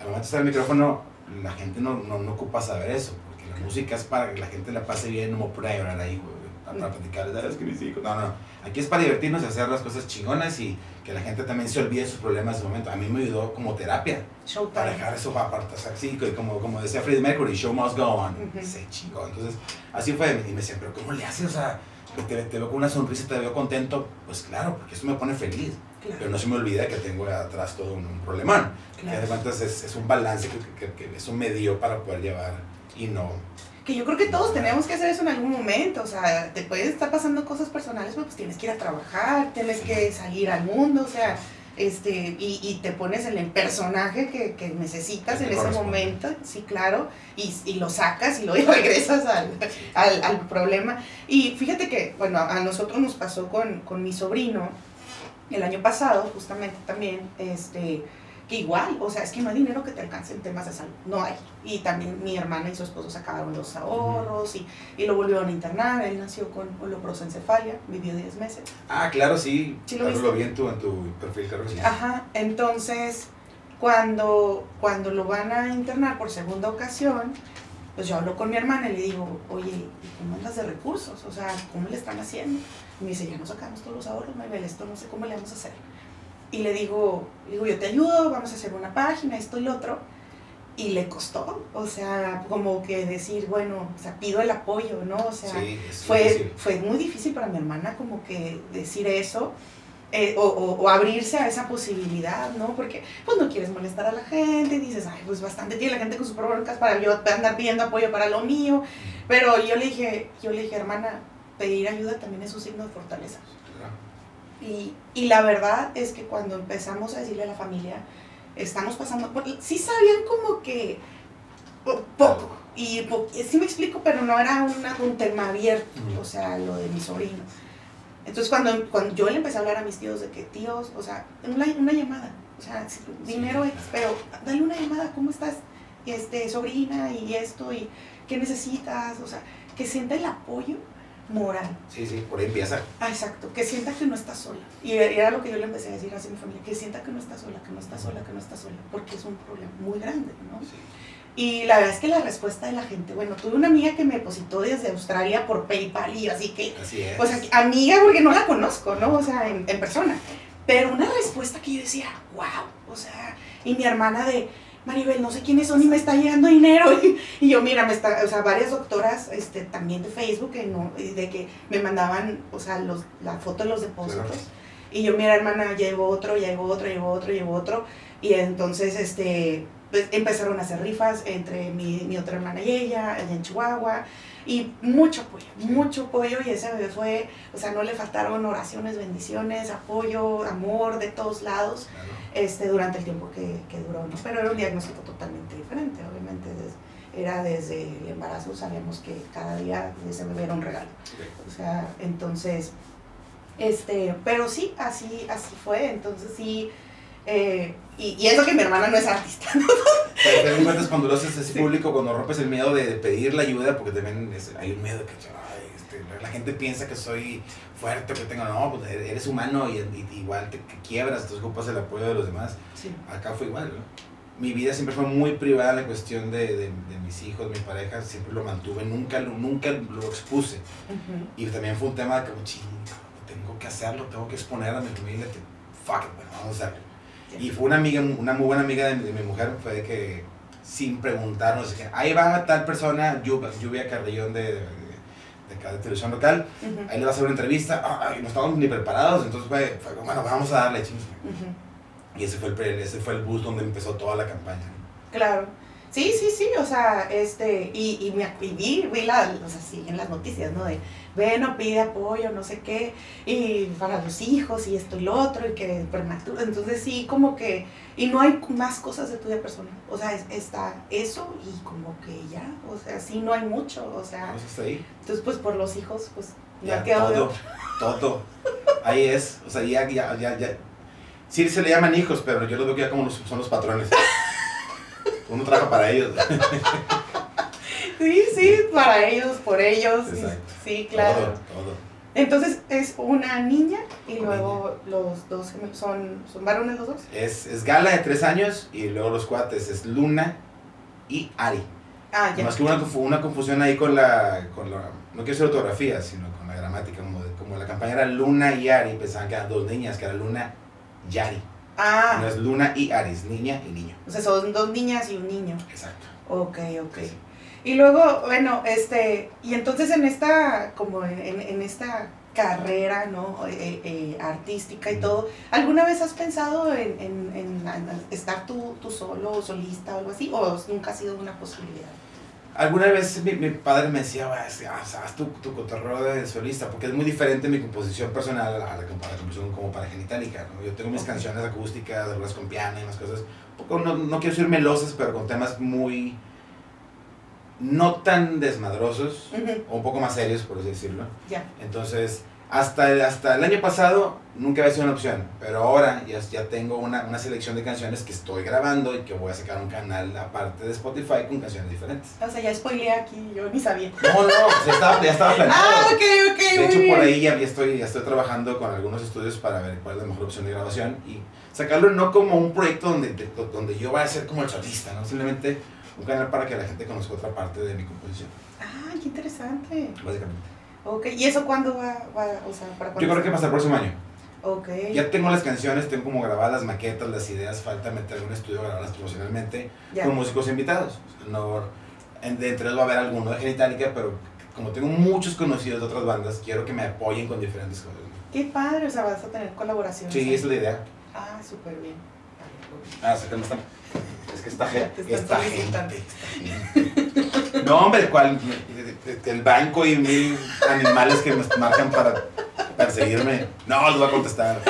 Al momento de estar el micrófono, la gente no, no, no ocupa saber eso, porque la música es para que la gente la pase bien, no para llorar ahí, güey, para, para platicar, "Ah, es que mis hijos. No, no, aquí es para divertirnos y hacer las cosas chingonas y que la gente también se olvide de sus problemas en ese momento. A mí me ayudó como terapia para Showtime. dejar eso aparte, o sea, sí, que como, como decía Freddie Mercury, show must go on, Ujú. se chingó, entonces así fue, y me decían, pero ¿cómo le haces? O sea, te, te veo con una sonrisa, te veo contento, pues claro, porque eso me pone feliz, pero Claro, no se me olvida que tengo atrás todo un, un problemón, que claro. cuentas es, es un balance que, que, que eso me dio para poder llevar y no, Que yo creo que todos tenemos que hacer eso en algún momento, o sea, te pueden estar pasando cosas personales, pero pues tienes que ir a trabajar, tienes que salir al mundo, o sea, este, y, y te pones en el personaje que, que necesitas Que en ese momento, sí, claro, y, y lo sacas y luego <laughs> regresas al, al, al problema. Y fíjate que, bueno, a nosotros nos pasó con, con mi sobrino el año pasado, justamente también, este, que igual, o sea, es que no hay dinero que te alcance en temas de salud, no hay. Y también mi hermana y su esposo sacaron los ahorros y, y lo volvieron a internar, él nació con holoprosencefalia, vivió 10 meses. ah, claro, sí, Sí lo claro, vi en tu, en tu perfil, claro sí. Ajá, entonces cuando, cuando lo van a internar por segunda ocasión, pues yo hablo con mi hermana y le digo, oye, ¿y cómo andas de recursos? O sea, ¿cómo le están haciendo? Y me dice, ya no sacamos todos los ahorros, Maribel, esto no sé cómo le vamos a hacer. Y le digo, digo, yo te ayudo, vamos a hacer una página, esto y lo otro. Y le costó, o sea, como que decir, bueno, o sea, pido el apoyo, ¿no? O sea, sí, fue, difícil. fue muy difícil para mi hermana como que decir eso eh, o, o- o abrirse a esa posibilidad, ¿no? Porque pues no quieres molestar a la gente, dices, ay, pues bastante tiene la gente con sus broncas para yo andar pidiendo apoyo para lo mío, pero yo le dije, yo le dije, hermana, pedir ayuda también es un signo de fortaleza. Y, y la verdad es que cuando empezamos a decirle a la familia, estamos pasando por... Sí sabían como que po- poco, y po- sí me explico, pero no era una- un tema abierto, o sea, lo de mi sobrino. Entonces cuando, cuando yo le empecé a hablar a mis tíos de que tíos, o sea, una, una llamada, o sea, dinero, X, pero dale una llamada, ¿cómo estás? Este, sobrina y esto, y qué necesitas, o sea, que sienta el apoyo moral. Sí, sí, por ahí empieza. Ah, exacto, que sienta que no está sola. Y era lo que yo le empecé a decir así a mi familia, que sienta que no está sola, que no está sola, que no está sola, porque es un problema muy grande, ¿no? Sí. Y la verdad es que la respuesta de la gente, bueno, tuve una amiga que me depositó desde Australia por PayPal y así que, Así es. o sea, amiga porque no la conozco, ¿no? O sea, en, en persona. Pero una respuesta que yo decía, wow, o sea, y mi hermana de, Maribel, no sé quiénes son y me está llegando dinero. Y, <laughs> y yo, mira, me está, o sea, varias doctoras este, también de Facebook, que no, de que me mandaban, o sea, los, la foto de los depósitos. Claro. Y yo, mira, hermana, llevo otro, llevo otro, llevo otro, llevo otro. Y entonces, este, pues, empezaron a hacer rifas entre mi, mi otra hermana y ella, allá en Chihuahua. Y mucho apoyo, mucho apoyo. Y ese bebé fue, o sea, no le faltaron oraciones, bendiciones, apoyo, amor de todos lados Claro. este, durante el tiempo que, que duró, ¿no? Pero era un diagnóstico totalmente diferente, obviamente. era desde el embarazo, sabíamos que cada día ese bebé era un regalo. O sea, entonces, este, pero sí, así, así fue, entonces sí, eh, y, y eso que mi hermana no es artista. Pero te das cuenta cuando lo haces así público, cuando rompes el miedo de, pedir la ayuda, porque también es- hay un miedo que ay, este, la gente piensa que soy fuerte, que tengo, no, pues eres humano y, y igual te que quiebras, entonces ocupas el apoyo de los demás. Sí. Acá fue igual, ¿no? Mi vida siempre fue muy privada en la cuestión de, de, de mis hijos, mi pareja, siempre lo mantuve, nunca, lo- nunca lo expuse. Y también fue un tema de ching, tengo que hacerlo, tengo que exponer a mi familia, que, fuck it, bueno, vamos a hacerlo. Y fue una amiga, una muy buena amiga de, mi- de mi mujer, fue de que sin preguntarnos, que ahí va tal persona, Lluvia, Lluvia Carrillón de, de, de acá de televisión local, ahí le va a hacer una entrevista, ah, ay, no estábamos ni preparados, entonces fue, fue bueno, vamos a darle, ching. ujú. Y ese fue el, ese fue el bus donde empezó toda la campaña. Claro. Sí, sí, sí, o sea, este, y, y, me, y vi, vi la, o sea, sí, en las noticias, ¿no? De, bueno, pide apoyo, no sé qué, y para los hijos, y esto y lo otro, y que prematuro, entonces sí, como que, y no hay más cosas de tu vida personal, o sea, es- está eso, y como que ya, o sea, sí, no hay mucho, o sea, Entonces hasta ahí. entonces pues por los hijos, pues, Ya, ya quedó todo, todo. Ahí es, o sea, ya, ya, ya, ya. Sí se le llaman hijos, pero yo lo veo que ya como los- son los patrones. Uno trabaja para ellos. <laughs> Sí, sí, para ellos, por ellos, sí, Exacto. sí, claro. Todo, todo. Entonces es una niña y luego los dos son, son varones los dos. Es, es Gala de tres años y luego los cuates es Luna y Ari. Ah, ya. Más que una, una confusión ahí con la, con la. No quiero decir ortografía, sino con la gramática. Como, de- como la campaña era Luna y Ari, pensaban que eran dos niñas, que era Luna y Ari. No Ah, es Luna y Ari, es niña y niño. o sea, son dos niñas y un niño. Exacto. Ok, ok. Y luego, bueno, este, y entonces en esta, como en, en esta carrera, ¿no? Eh, eh, artística y todo, ¿alguna vez has pensado en, en- en- estar tú, tú solo o solista o algo así? ¿O nunca ha sido una posibilidad? Alguna vez mi, mi padre me decía, "Va, es que, ah, haz tu, tu cotorreo de solista, porque es muy diferente mi composición personal a la, a la composición como para genitálica. ¿no? Yo tengo mis canciones acústicas, algunas con piano y más cosas. Un poco, no, no quiero decir melosas, pero con temas muy. no tan desmadrosos, o un poco más serios, por así decirlo. Ya. Entonces, hasta el, hasta el año pasado nunca había sido una opción, pero ahora ya, ya tengo una, una selección de canciones que estoy grabando y que voy a sacar un canal aparte de Spotify con canciones diferentes. O sea, ya spoileé aquí, yo ni sabía. No, no, ya estaba, ya estaba <laughs> planeado. Ah, ok, ok, de hecho, por ahí ya, ya estoy, ya estoy trabajando con algunos estudios para ver cuál es la mejor opción de grabación y sacarlo no como un proyecto donde, de- donde yo vaya a ser como el solista, ¿no? Simplemente un canal para que la gente conozca otra parte de mi composición, Ah, qué interesante. básicamente. Ok, ¿y eso cuándo va, va o sea, para cuándo? Yo creo que para el próximo año. Ok. Ya tengo las canciones, tengo como grabadas las maquetas, las ideas, falta meter un estudio, grabarlas profesionalmente ya. con músicos invitados. No, de entre ellos va a haber alguno de Genitalica, pero como tengo muchos conocidos de otras bandas, quiero que me apoyen con diferentes cosas. Qué padre, o sea, vas a tener colaboraciones. Sí, ahí. esa es la idea. Ah, súper bien. Ah, sacan esta. Es que esta Te gente. están Esta gente. No, hombre, ¿cuál? El banco y mil animales que me marcan para perseguirme. No, les voy a contestar.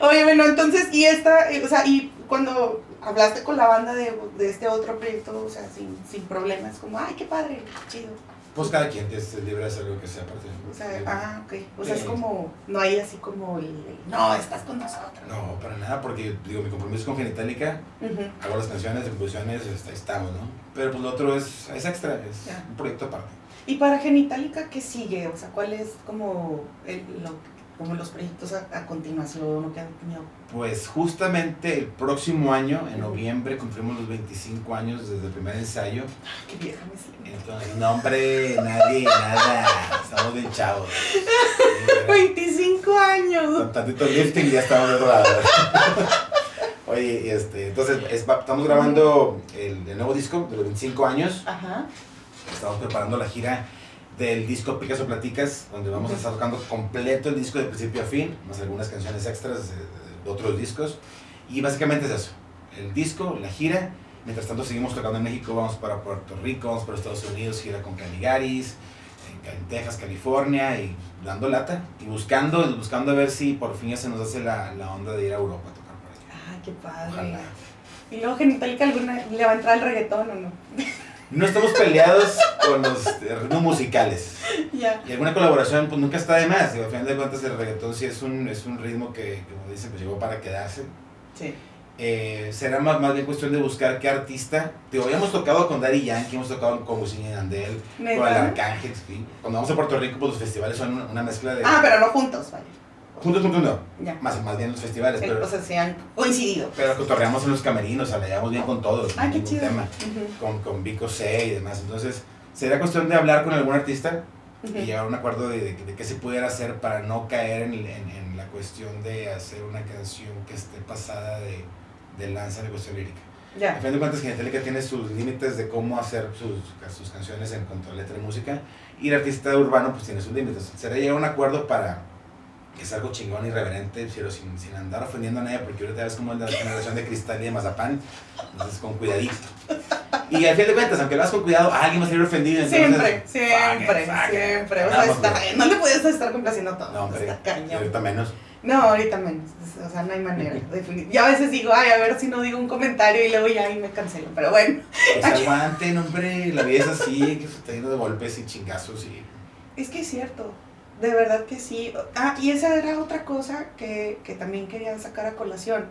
Oye, bueno, entonces, y esta, eh, o sea, y cuando hablaste con la banda de, de este otro proyecto, o sea, sin, sin problemas, como, ay, qué padre, chido. Pues cada quien es libre de hacer lo que sea aparte. O sea, ah, ok. O sea, es como, no hay así como el, no, estás con nosotros. No, para nada, porque digo, mi compromiso con Genitalica, Ujú. hago las canciones, las composiciones, este, ahí estamos, ¿no? Pero pues lo otro es, es extra, es un proyecto aparte. Y para Genitalica, ¿qué sigue? O sea, ¿cuál es como, el, lo- como los proyectos a, a continuación o que han tenido? Pues justamente el próximo año, en noviembre, cumplimos los 25 años desde el primer ensayo. Ay, qué vieja me siento. Entonces, no, hombre, nadie, nada. Estamos bien chavos. Sí, pero 25 años. Con tantito lifting ya estamos de otro lado. Oye, este, entonces estamos grabando el, el nuevo disco de los 25 años. Ajá. Estamos preparando la gira del disco Picasso Platicas, donde vamos a estar tocando completo el disco de principio a fin, más algunas canciones extras de, de otros discos. Y básicamente es eso, el disco, la gira. Mientras tanto seguimos tocando en México, vamos para Puerto Rico, vamos para Estados Unidos, gira con Caligaris, en, Texas, California, y dando lata, y buscando, buscando a ver si por fin ya se nos hace la, la onda de ir a Europa a tocar por allá. Ay, qué padre. Ojalá. Y luego Genitalica alguna le va a entrar el reggaetón o no. <laughs> No estamos peleados con los ritmos musicales. ya. Y alguna colaboración, pues nunca está de más. Digo, al final de cuentas, el reggaetón sí es un, es un ritmo que, como dicen, pues llegó para quedarse. Sí. Eh, será más, más bien cuestión de buscar qué artista. Digo, habíamos tocado con Daddy Yankee, hemos tocado con Wisin y Yandel, con el. Arcángel. sí. Cuando vamos a Puerto Rico, pues los festivales son una, una mezcla de. Ah, pero no juntos, vaya. Juntos, juntos no. Ya. Más, más bien los festivales. Pero, O sea, se han coincidido. pero cotorreamos en los camerinos, o sea, le llevamos bien con todos. Ay, qué chido. tema. Ujú, Con, con Vico C y demás. Entonces, sería cuestión de hablar con algún artista ujú. y llegar a un acuerdo de, de, de qué se pudiera hacer para no caer en, en, en la cuestión de hacer una canción que esté pasada de, de lanza de cuestión lírica. A Ya. fin de cuentas, Genitalica tiene sus límites de cómo hacer sus, sus canciones en cuanto a letra y música, y el artista urbano pues tiene sus límites. Sería llegar a un acuerdo para que sea algo chingón, irreverente, pero sin, sin andar ofendiendo a nadie, porque ahorita ves como es la generación de cristal y de mazapán, entonces con cuidadito. Y al fin de cuentas, aunque lo hagas con cuidado, alguien va a salir ofendido. Entonces, Siempre, siempre, fuck siempre. O sea, Vamos, está- güey. no le puedes estar complaciendo a todo. No, hombre, está y cañón. ahorita menos. No, ahorita menos. O sea, no hay manera. <laughs> Yo a veces digo, ay, a ver si no digo un comentario y luego ya y me cancelo. Pero bueno, Pues <laughs> aguanten, hombre, la vida es así, que se está yendo de golpes y chingazos y... es que es cierto. De verdad que sí. Ah, y esa era otra cosa que, que también quería sacar a colación.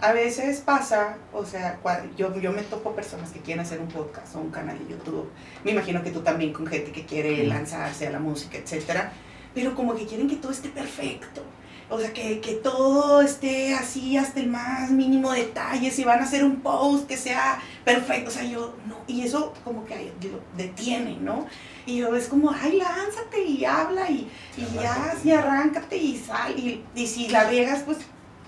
A veces pasa, o sea, yo, yo me topo personas que quieren hacer un podcast o un canal de YouTube. Me imagino que tú también con gente que quiere lanzarse a la música, etcétera. Pero como que quieren que todo esté perfecto. O sea, que, que todo esté así hasta el más mínimo detalle. Si van a hacer un post que sea perfecto. O sea, yo no. Y eso como que detiene, ¿no? Y yo es como, ay, lánzate y habla y, y ya, y arráncate y sal. Y, y si la riegas, pues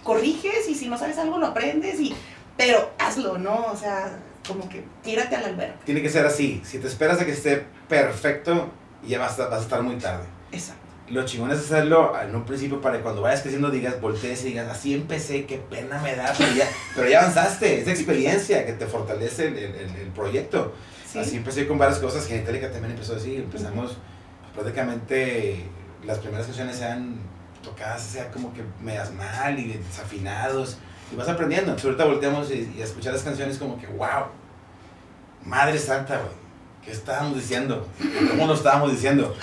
corriges y si no sabes algo lo aprendes. y Pero hazlo, ¿no? O sea, como que tírate al alberca. Tiene que ser así, si te esperas a que esté perfecto, ya vas a, vas a estar muy tarde. Exacto. Lo chingón es hacerlo en un principio para que cuando vayas creciendo digas, voltees y digas, así empecé, qué pena me da, pero ya, pero ya avanzaste, es experiencia que te fortalece el- el proyecto. Sí. Así empecé con varias cosas, Genitalica también empezó así, empezamos pues, prácticamente, las primeras canciones sean tocadas, sea como que medias mal y desafinados, y vas aprendiendo. Entonces ahorita volteamos y, y a escuchar las canciones como que, wow, Madre Santa, güey, ¿qué estábamos diciendo? ¿Cómo lo estábamos diciendo?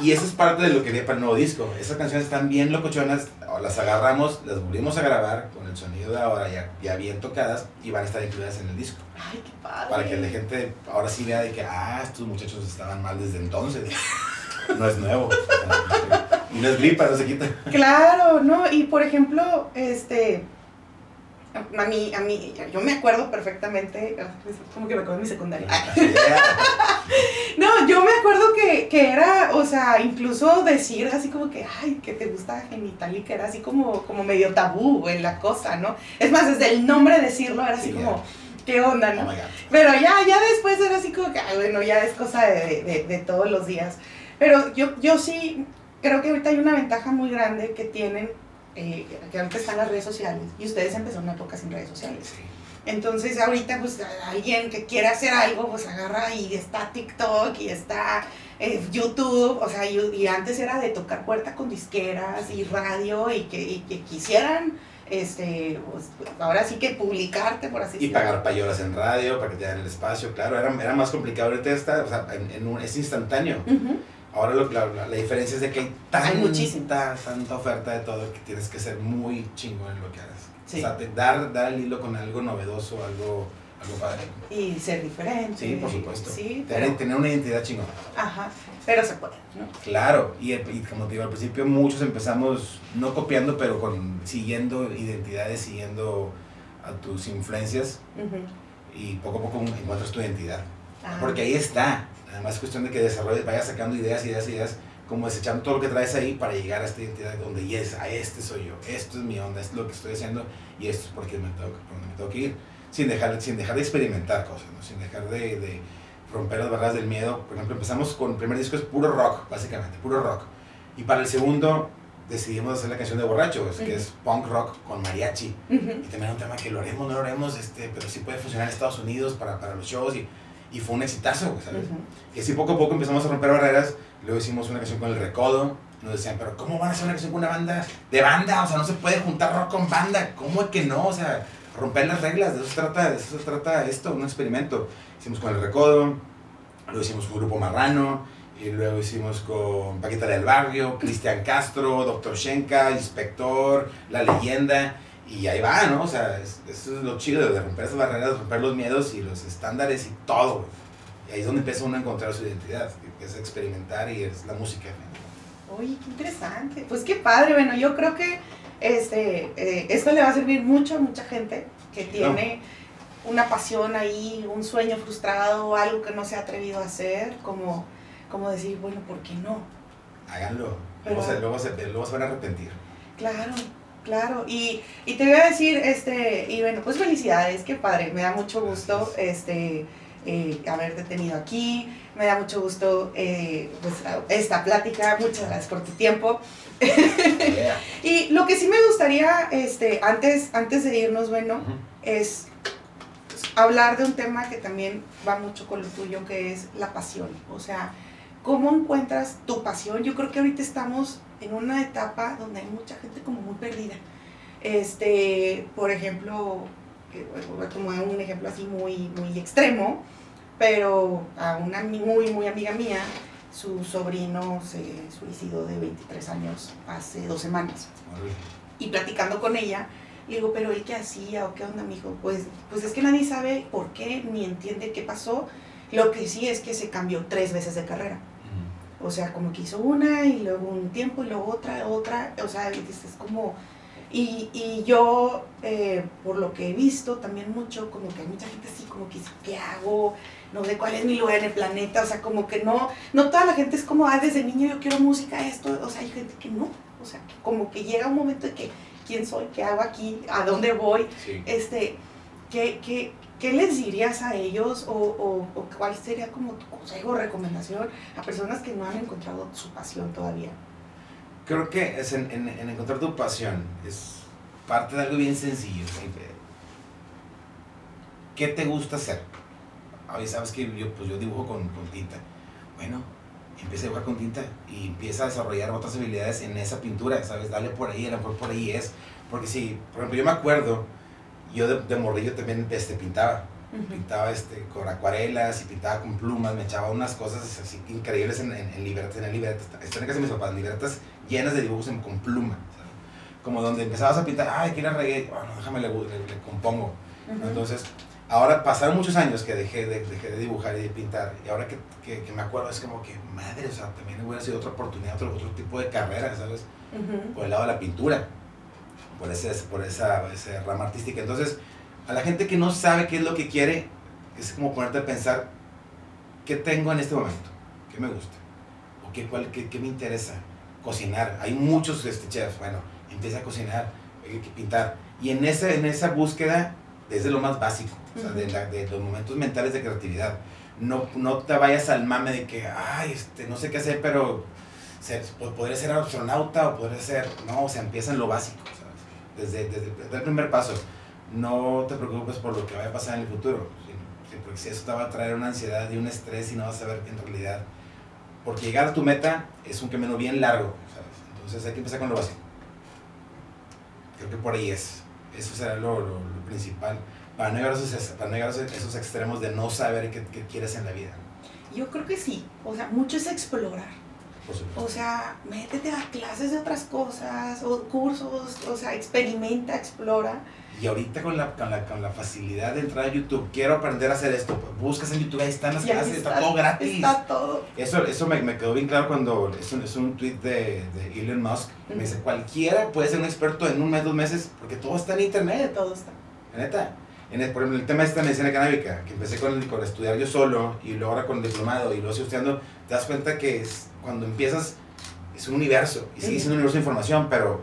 Y eso es parte de lo que viene para el nuevo disco. Esas canciones están bien locochonas, las agarramos, las volvimos a grabar con el sonido de ahora ya, ya bien tocadas y van a estar incluidas en el disco. Ay, qué padre. Para que la gente ahora sí vea de que, ah, estos muchachos estaban mal desde entonces. No es nuevo. Y no es gripa, no se quita. Claro, ¿no? Y por ejemplo, este. A mí, a mí, yo me acuerdo perfectamente, ah, es como que me acuerdo de mi secundaria. <laughs> No, yo me acuerdo que, que era, o sea, incluso decir así como que, ay, que te gusta genitalica, era así como, como medio tabú en la cosa, ¿no? Es más, desde el nombre decirlo era así Sí, como, ¿qué onda, Oh no? God. Pero ya, ya después era así como que, ay, bueno, ya es cosa de, de- de todos los días. Pero yo, yo sí creo que ahorita hay una ventaja muy grande que tienen, eh, que ahorita están las redes sociales, y ustedes empezaron una época sin redes sociales. Entonces ahorita pues alguien que quiere hacer algo pues agarra y está TikTok y está eh, YouTube, o sea, y, antes era de tocar puerta con disqueras y radio y que, y que quisieran este, pues, ahora sí que publicarte, por así decirlo. Y pagar payolas en radio para que te den el espacio, claro, era, era más complicado ahorita está, o sea, en, un, es instantáneo. Ahora lo, la, la, diferencia es de que hay tanta, tanta oferta de todo que tienes que ser muy chingón en lo que haces. O sea, dar, dar el hilo con algo novedoso, algo algo padre. Y ser diferente. Sí, por supuesto. Sí, tener, tener una identidad chingona. Ajá, pero se puede, ¿no? Claro, y, y, como te digo, al principio muchos empezamos no copiando, pero con siguiendo identidades, siguiendo a tus influencias y poco a poco encuentras tu identidad. Porque ahí está. Además es cuestión de que desarrolles, vayas sacando ideas, ideas, ideas, como desechando todo lo que traes ahí para llegar a esta identidad donde, yes, a este soy yo, esto es mi onda, esto es lo que estoy haciendo y esto es porque me tengo, me tengo que ir sin dejar, sin dejar de experimentar cosas, ¿no? sin dejar de, de, romper las barreras del miedo. Por ejemplo, empezamos con el primer disco es puro rock, básicamente, puro rock. Y para el segundo decidimos hacer la canción de Borrachos, que es punk rock con mariachi. Y también un tema que lo haremos, no lo haremos, este, pero sí puede funcionar en Estados Unidos para, para los shows. Y, y fue un exitazo, ¿sabes? Y así poco a poco empezamos a romper barreras. Luego hicimos una canción con El Recodo. Nos decían, pero ¿cómo van a hacer una canción con una banda de banda? O sea, no se puede juntar rock con banda. ¿Cómo es que no? O sea, romper las reglas, de eso se trata, de eso se trata esto, un experimento. Hicimos con El Recodo, luego hicimos con Grupo Marrano, y luego hicimos con Paquita del Barrio, Cristian Castro, Doctor Shenka, Inspector, La Leyenda, y ahí va, ¿no? O sea, eso es lo chido de romper esas barreras, romper los miedos y los estándares y todo, Y ahí es donde empieza uno a encontrar su identidad, que a experimentar y es la música. Oye, qué interesante. Pues qué padre, bueno, yo creo que este, eh, esto le va a servir mucho a mucha gente que tiene una pasión ahí, un sueño frustrado, algo que no se ha atrevido a hacer, como, como decir, bueno, ¿por qué no? Háganlo, luego, se, luego, se, van a arrepentir. Claro, claro. Y, y, te voy a decir, este, y bueno, pues felicidades, qué padre, me da mucho gusto este, eh, haberte tenido aquí, me da mucho gusto eh, pues, esta plática, muchas gracias por tu tiempo. <laughs> y lo que sí me gustaría, este, antes, antes de irnos, bueno, es hablar de un tema que también va mucho con lo tuyo, que es la pasión. O sea, ¿cómo encuentras tu pasión? Yo creo que ahorita estamos en una etapa donde hay mucha gente como muy perdida. Este, por ejemplo, como un ejemplo así muy, muy extremo, pero a una muy, muy amiga mía, su sobrino se suicidó de 23 años hace dos semanas. Y platicando con ella, le digo, pero él qué hacía o qué onda, mijo. Pues, pues es que nadie sabe por qué ni entiende qué pasó. Lo que sí es que se cambió tres veces de carrera. O sea, como que hizo una y luego un tiempo y luego otra, otra. O sea, es como... Y, y yo, eh, por lo que he visto también mucho, como que hay mucha gente así, como que dice, ¿qué hago? no sé cuál es mi lugar en el planeta, o sea, como que no, no toda la gente es como, ah, desde niño yo quiero música, esto, o sea, hay gente que no, o sea, como que llega un momento de que, ¿quién soy? ¿Qué hago aquí? ¿A dónde voy? Este, ¿qué, qué, qué les dirías a ellos o, o, o, cuál sería como tu consejo o recomendación a personas que no han encontrado su pasión todavía? Creo que es en, en, en encontrar tu pasión, es parte de algo bien sencillo. ¿Qué te gusta hacer? ver, sabes que yo, pues yo dibujo con, con, tinta. Bueno, empieza a dibujar con tinta y empieza a desarrollar otras habilidades en esa pintura, ¿sabes? Dale por ahí, a lo mejor por ahí es. Porque si, por ejemplo, yo me acuerdo, yo de, de morrillo también este, pintaba. Pintaba este, con acuarelas y pintaba con plumas, me echaba unas cosas así increíbles en, en, en libretas, en libretas, estoy en casa de mis papás, libretas llenas de dibujos con pluma, como donde empezabas a pintar, ay, quiero reggae, bueno, déjame le, le, compongo. Entonces, ahora pasaron muchos años que dejé de, dejé de dibujar y de pintar, y ahora que, que, me acuerdo es como que, madre, o sea, también hubiera sido otra oportunidad, otro, otro tipo de carrera, ¿sabes? Por el lado de la pintura, por, ese, por esa, esa rama artística. Entonces, a la gente que no sabe qué es lo que quiere, es como ponerte a pensar, ¿qué tengo en este momento? ¿Qué me gusta? ¿O qué, cuál, qué, qué me interesa? Cocinar. Hay muchos este, chefs, bueno, empieza a cocinar, hay que pintar. Y en esa, en esa búsqueda, desde lo más básico de, los momentos mentales de creatividad. No, no te vayas al mame de que, ay, este, no sé qué hacer, pero se, podría ser astronauta o podría ser, no, o sea, empieza en lo básico. Desde, desde, el primer paso. no te preocupes por lo que vaya a pasar en el futuro, porque si eso te va a traer una ansiedad y un estrés y no vas a ver en realidad, porque llegar a tu meta es un camino bien largo, ¿sabes? Entonces hay que empezar con lo básico. Creo que por ahí es, eso será lo, lo, principal, para no, llegar a esos, para no llegar a esos extremos de no saber qué, qué quieres en la vida. Yo creo que sí, o sea, mucho es explorar. O sea, métete a clases de otras cosas, o cursos, o sea, experimenta, explora. Y ahorita con la, con la, con la facilidad de entrar a YouTube, quiero aprender a hacer esto, pues buscas en YouTube, ahí están las clases, está, todo gratis. Está todo. Eso, eso me, me quedó bien claro cuando es un, es un tweet de, de Elon Musk. Me dice, cualquiera puede ser un experto en un mes, dos meses, porque todo está en internet. Todo está. Neta en el, por ejemplo, el tema de esta medicina canábica, que empecé con, con estudiar yo solo y luego ahora con el diplomado y luego estudiando, te das cuenta que es, cuando empiezas es un universo y sigue siendo un universo de información, pero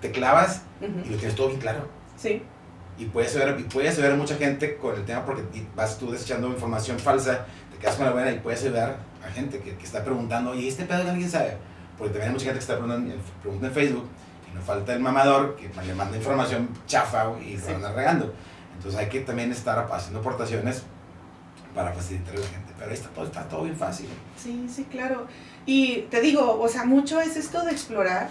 te clavas y lo tienes todo bien claro. Sí. Y puedes ayudar, y puedes ayudar a mucha gente con el tema porque vas tú desechando información falsa, te quedas con la buena y puedes ayudar a gente que, que está preguntando, oye, ¿este pedo que alguien sabe? Porque también hay mucha gente que está preguntando, preguntando en Facebook y no falta el mamador que le manda información chafa y se anda regando. Entonces hay que también estar haciendo aportaciones para facilitar a la gente. Pero ahí está todo, está todo bien fácil. Sí, sí, claro. Y te digo, o sea, mucho es esto de explorar,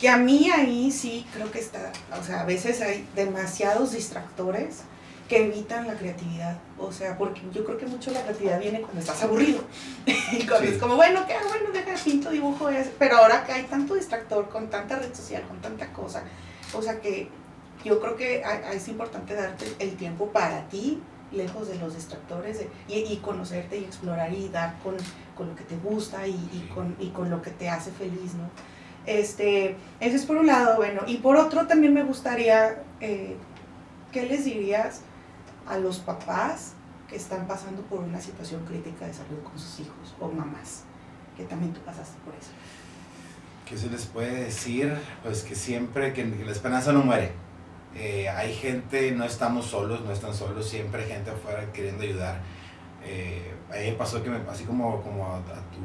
que a mí ahí sí creo que está, o sea, a veces hay demasiados distractores que evitan la creatividad. O sea, porque yo creo que mucho la creatividad viene cuando estás aburrido. <laughs> y cuando es como, bueno, ¿qué hago? Bueno, deja pinto, dibujo, es. Pero ahora que hay tanto distractor, con tanta red social, con tanta cosa, o sea que yo creo que es importante darte el tiempo para ti, lejos de los distractores, y, conocerte y explorar y dar con, con lo que te gusta y, y, con, y con lo que te hace feliz, ¿no? Este, eso es por un lado, bueno. Y por otro también me gustaría, eh, ¿qué les dirías a los papás que están pasando por una situación crítica de salud con sus hijos o mamás? Que también tú pasaste por eso. ¿Qué se les puede decir? Pues que siempre, que la esperanza no muere eh, hay gente, no estamos solos, no están solos, siempre hay gente afuera queriendo ayudar. Eh, a mí me pasó que me, así como, como a, tu,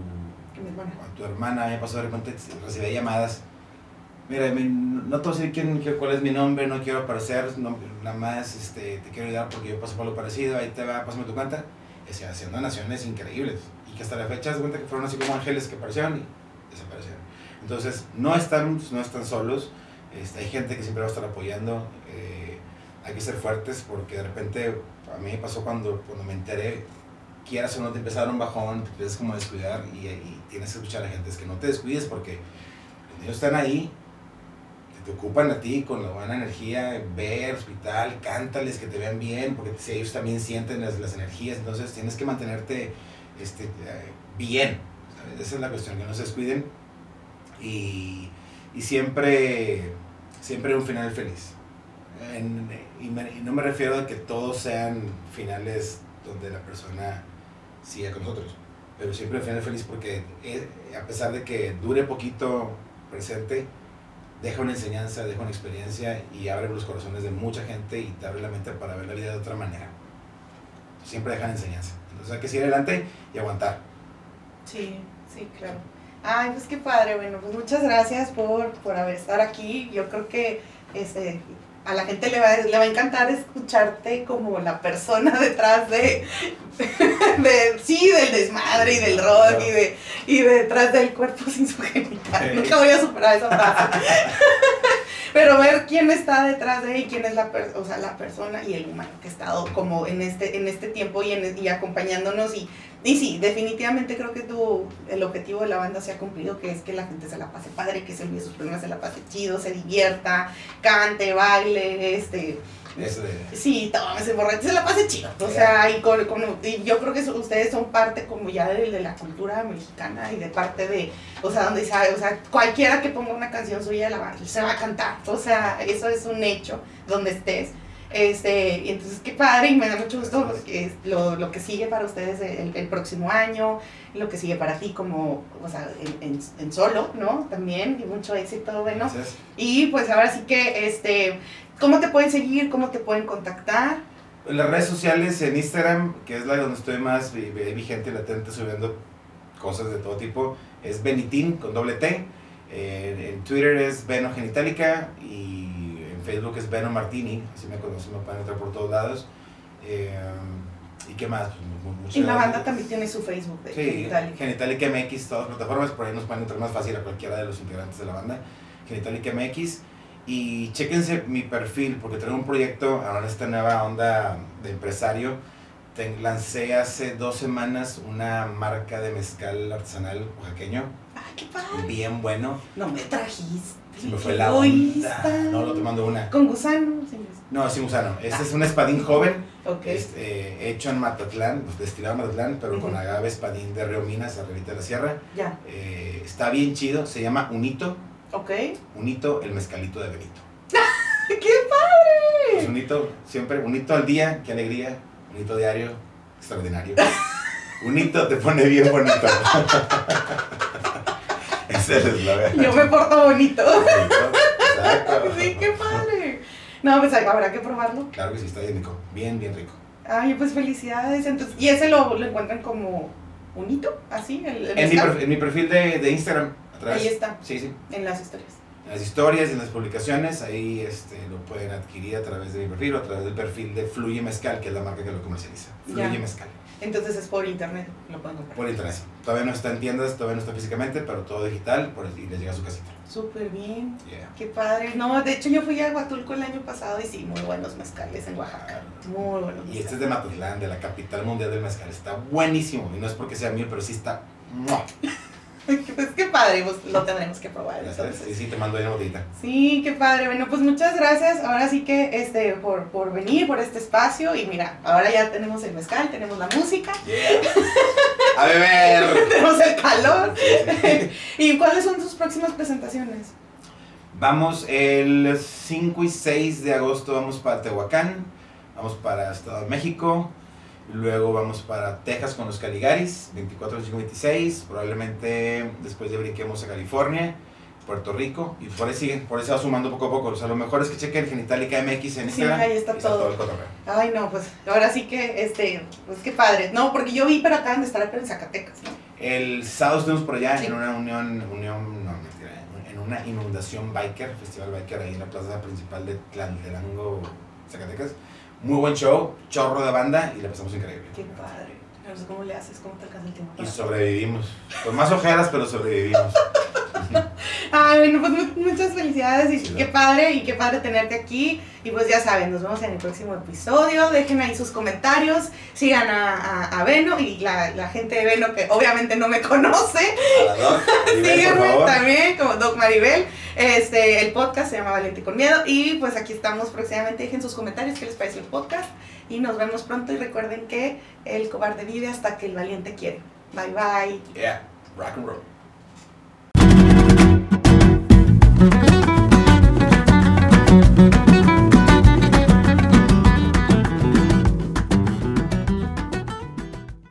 a tu hermana, a mí me pasó de repente, recibí llamadas. Mira, no te voy a decir quién, cuál es mi nombre, no quiero aparecer, no, nada más este, te quiero ayudar porque yo paso por lo parecido, ahí te va, pásame tu cuenta. Y haciendo donaciones increíbles. Y que hasta la fecha se cuenta que fueron así como ángeles que aparecieron y desaparecieron. Entonces, no están, no están solos este, hay gente que siempre va a estar apoyando. Eh, hay que ser fuertes porque de repente a mí me pasó cuando, cuando me enteré, quieras o no te empezaron un bajón, te empiezas como a descuidar y, y, tienes que escuchar a la gente. Es que no te descuides porque ellos están ahí, te ocupan a ti con la buena energía, ve al hospital, cántales que te vean bien, porque si ellos también sienten las, las energías, entonces tienes que mantenerte este, eh, bien. Esa es la cuestión, que no se descuiden. Y, y siempre siempre un final feliz. y, no me refiero a que todos sean finales donde la persona siga con nosotros, pero siempre un final feliz porque eh, a pesar de que dure poquito presente, deja una enseñanza, deja una experiencia y abre los corazones de mucha gente y te abre la mente para ver la vida de otra manera. Siempre dejan enseñanza. Entonces hay que seguir adelante y aguantar. Sí, sí, claro. Ay, pues qué padre. Bueno, pues muchas gracias por, por haber estar aquí. Yo creo que este, a la gente le va, le va a encantar escucharte como la persona <laughs> detrás de, <laughs> de sí, del desmadre y del rock y, de, y detrás del cuerpo <laughs> sin su genital. Nunca voy a superar esa frase. Pero ver quién está detrás de él y quién es la, o sea, la persona y el humano que ha estado como en este, en este tiempo y, en, y acompañándonos y y sí, definitivamente creo que tu, el objetivo de la banda se ha cumplido, que es que la gente se la pase padre, que se olvide sus problemas, se la pase chido, se divierta, cante, baile, este... Eso de... Sí, ese borracho, se la pase chido. O sea, y, con, yo creo que ustedes son parte como ya de, la cultura mexicana y de parte de, o sea, donde sabe, o sea, cualquiera que ponga una canción suya la se va a cantar. O sea, eso es un hecho donde estés. Este, y entonces qué padre y me da mucho gusto lo, lo que sigue para ustedes el, el, próximo año, lo que sigue para ti como, o sea, en, en, solo, ¿no? También, y mucho éxito, bueno. Y pues ahora sí que, este, ¿cómo te pueden seguir? ¿Cómo te pueden contactar? En las redes sociales, en Instagram, que es la donde estoy más vigente y latente subiendo cosas de todo tipo, es Benitín con doble T. en Twitter es Beno Genitalica y Facebook es Beno Martini, así me conocen, me pueden entrar por todos lados. Eh, ¿Y qué más? Pues, mu- mu- Y la muchas- banda también tiene su Facebook de Sí, Genitalica. Genitalic MX, todas las plataformas, por ahí nos pueden entrar más fácil a cualquiera de los integrantes de la banda. Genitalic MX. Y chéquense mi perfil, porque traigo un proyecto, ahora esta nueva onda de empresario. Ten- lancé hace dos semanas una marca de mezcal artesanal oaxaqueño, Ay, qué padre. bien bueno. No me trajiste. Fue la onda. No, no te mando una. Con gusano. No, sin gusano. Este es un espadín joven, Ok. es, eh, hecho en Matatlán, pues, destilado en Matatlán, pero con Ujú. agave espadín de Río Minas, arribita de la sierra. Ya. Eh, está bien chido, se llama Unito. Ok. Unito, el mezcalito de Benito. <laughs> ¡Qué Pues padre! unito, siempre, unito al día, qué alegría. Unito diario, extraordinario. <laughs> Unito te pone bien bonito. <laughs> Ese es el eslogan. <laughs> Yo me porto bonito. Exacto. <laughs> Sí, qué padre. No, pues habrá que probarlo. Claro que sí, está bien rico. Bien, bien rico. Ay, pues felicidades. Entonces, ¿Y ese lo, lo encuentran como un hito? ¿Así? ¿El, el En mi, perfil, en mi perfil de, de Instagram, a través- Ahí está. Sí, sí. En las historias. En las historias, en las publicaciones, ahí este, lo pueden adquirir a través de mi perfil o a través del perfil de Fluye Mezcal, que es la marca que lo comercializa. Fluye Ya. Mezcal. Entonces es por internet. Lo pueden comprar. Por internet. Todavía no está en tiendas, todavía no está físicamente, pero todo digital por, y les llega a su casita. Súper bien. Yeah. Qué padre. No, de hecho yo fui a Huatulco el año pasado y sí, muy buenos mezcales en Oaxaca. Muy buenos Y este es de Matatlán, de la capital mundial del mezcal. Está buenísimo. Y no es porque sea mío, pero sí está. <laughs> Pues qué padre, pues lo tendremos que probar. Sí, sí, te mando ahí una botellita. Sí, qué padre. Bueno, pues muchas gracias. Ahora sí que este por, por venir, por este espacio. Y mira, ahora ya tenemos el mezcal, tenemos la música, Yeah. A beber. <laughs> tenemos el calor. <laughs> ¿Y cuáles son sus próximas presentaciones? Vamos el 5 y 6 de agosto, vamos para Tehuacán, vamos para Estado de México, luego vamos para Texas con los Caligaris, 24, 25, 26, probablemente después ya brinquemos a California, Puerto Rico, y por ahí sigue, por ahí se va sumando poco a poco. O sea, lo mejor es que chequen Genitalica MX en Sí, Instagram. ahí está todo. el. Ay, no, pues ahora sí que, este, pues qué padre. No, porque yo vi, pero acaban de estar pero en Zacatecas, ¿no? El sábado estuvimos por allá Sí. en una unión, unión, no, mentira, en una inundación biker, festival biker ahí en la plaza principal de Tlaltelango, Zacatecas. Muy buen show, chorro de banda y la pasamos increíble. Qué padre. No sé cómo le haces, cómo te alcanza el tiempo. Y sobrevivimos. Con más ojeras, pero sobrevivimos. <laughs> Ay, bueno, pues mu- muchas felicidades y Sí, qué ¿no? padre y qué padre tenerte aquí. Y pues ya saben, nos vemos en el próximo episodio. Dejen ahí sus comentarios. Sigan a, a, Veno y la, la, gente de Veno que obviamente no me conoce. Síganme también como Doc Maribel. Este, el podcast se llama Valiente con Miedo. Y pues aquí estamos próximamente. Dejen sus comentarios qué les parece el podcast. Y nos vemos pronto. Y recuerden que el cobarde vive hasta que el valiente quiere. Bye bye. Yeah, rock and roll.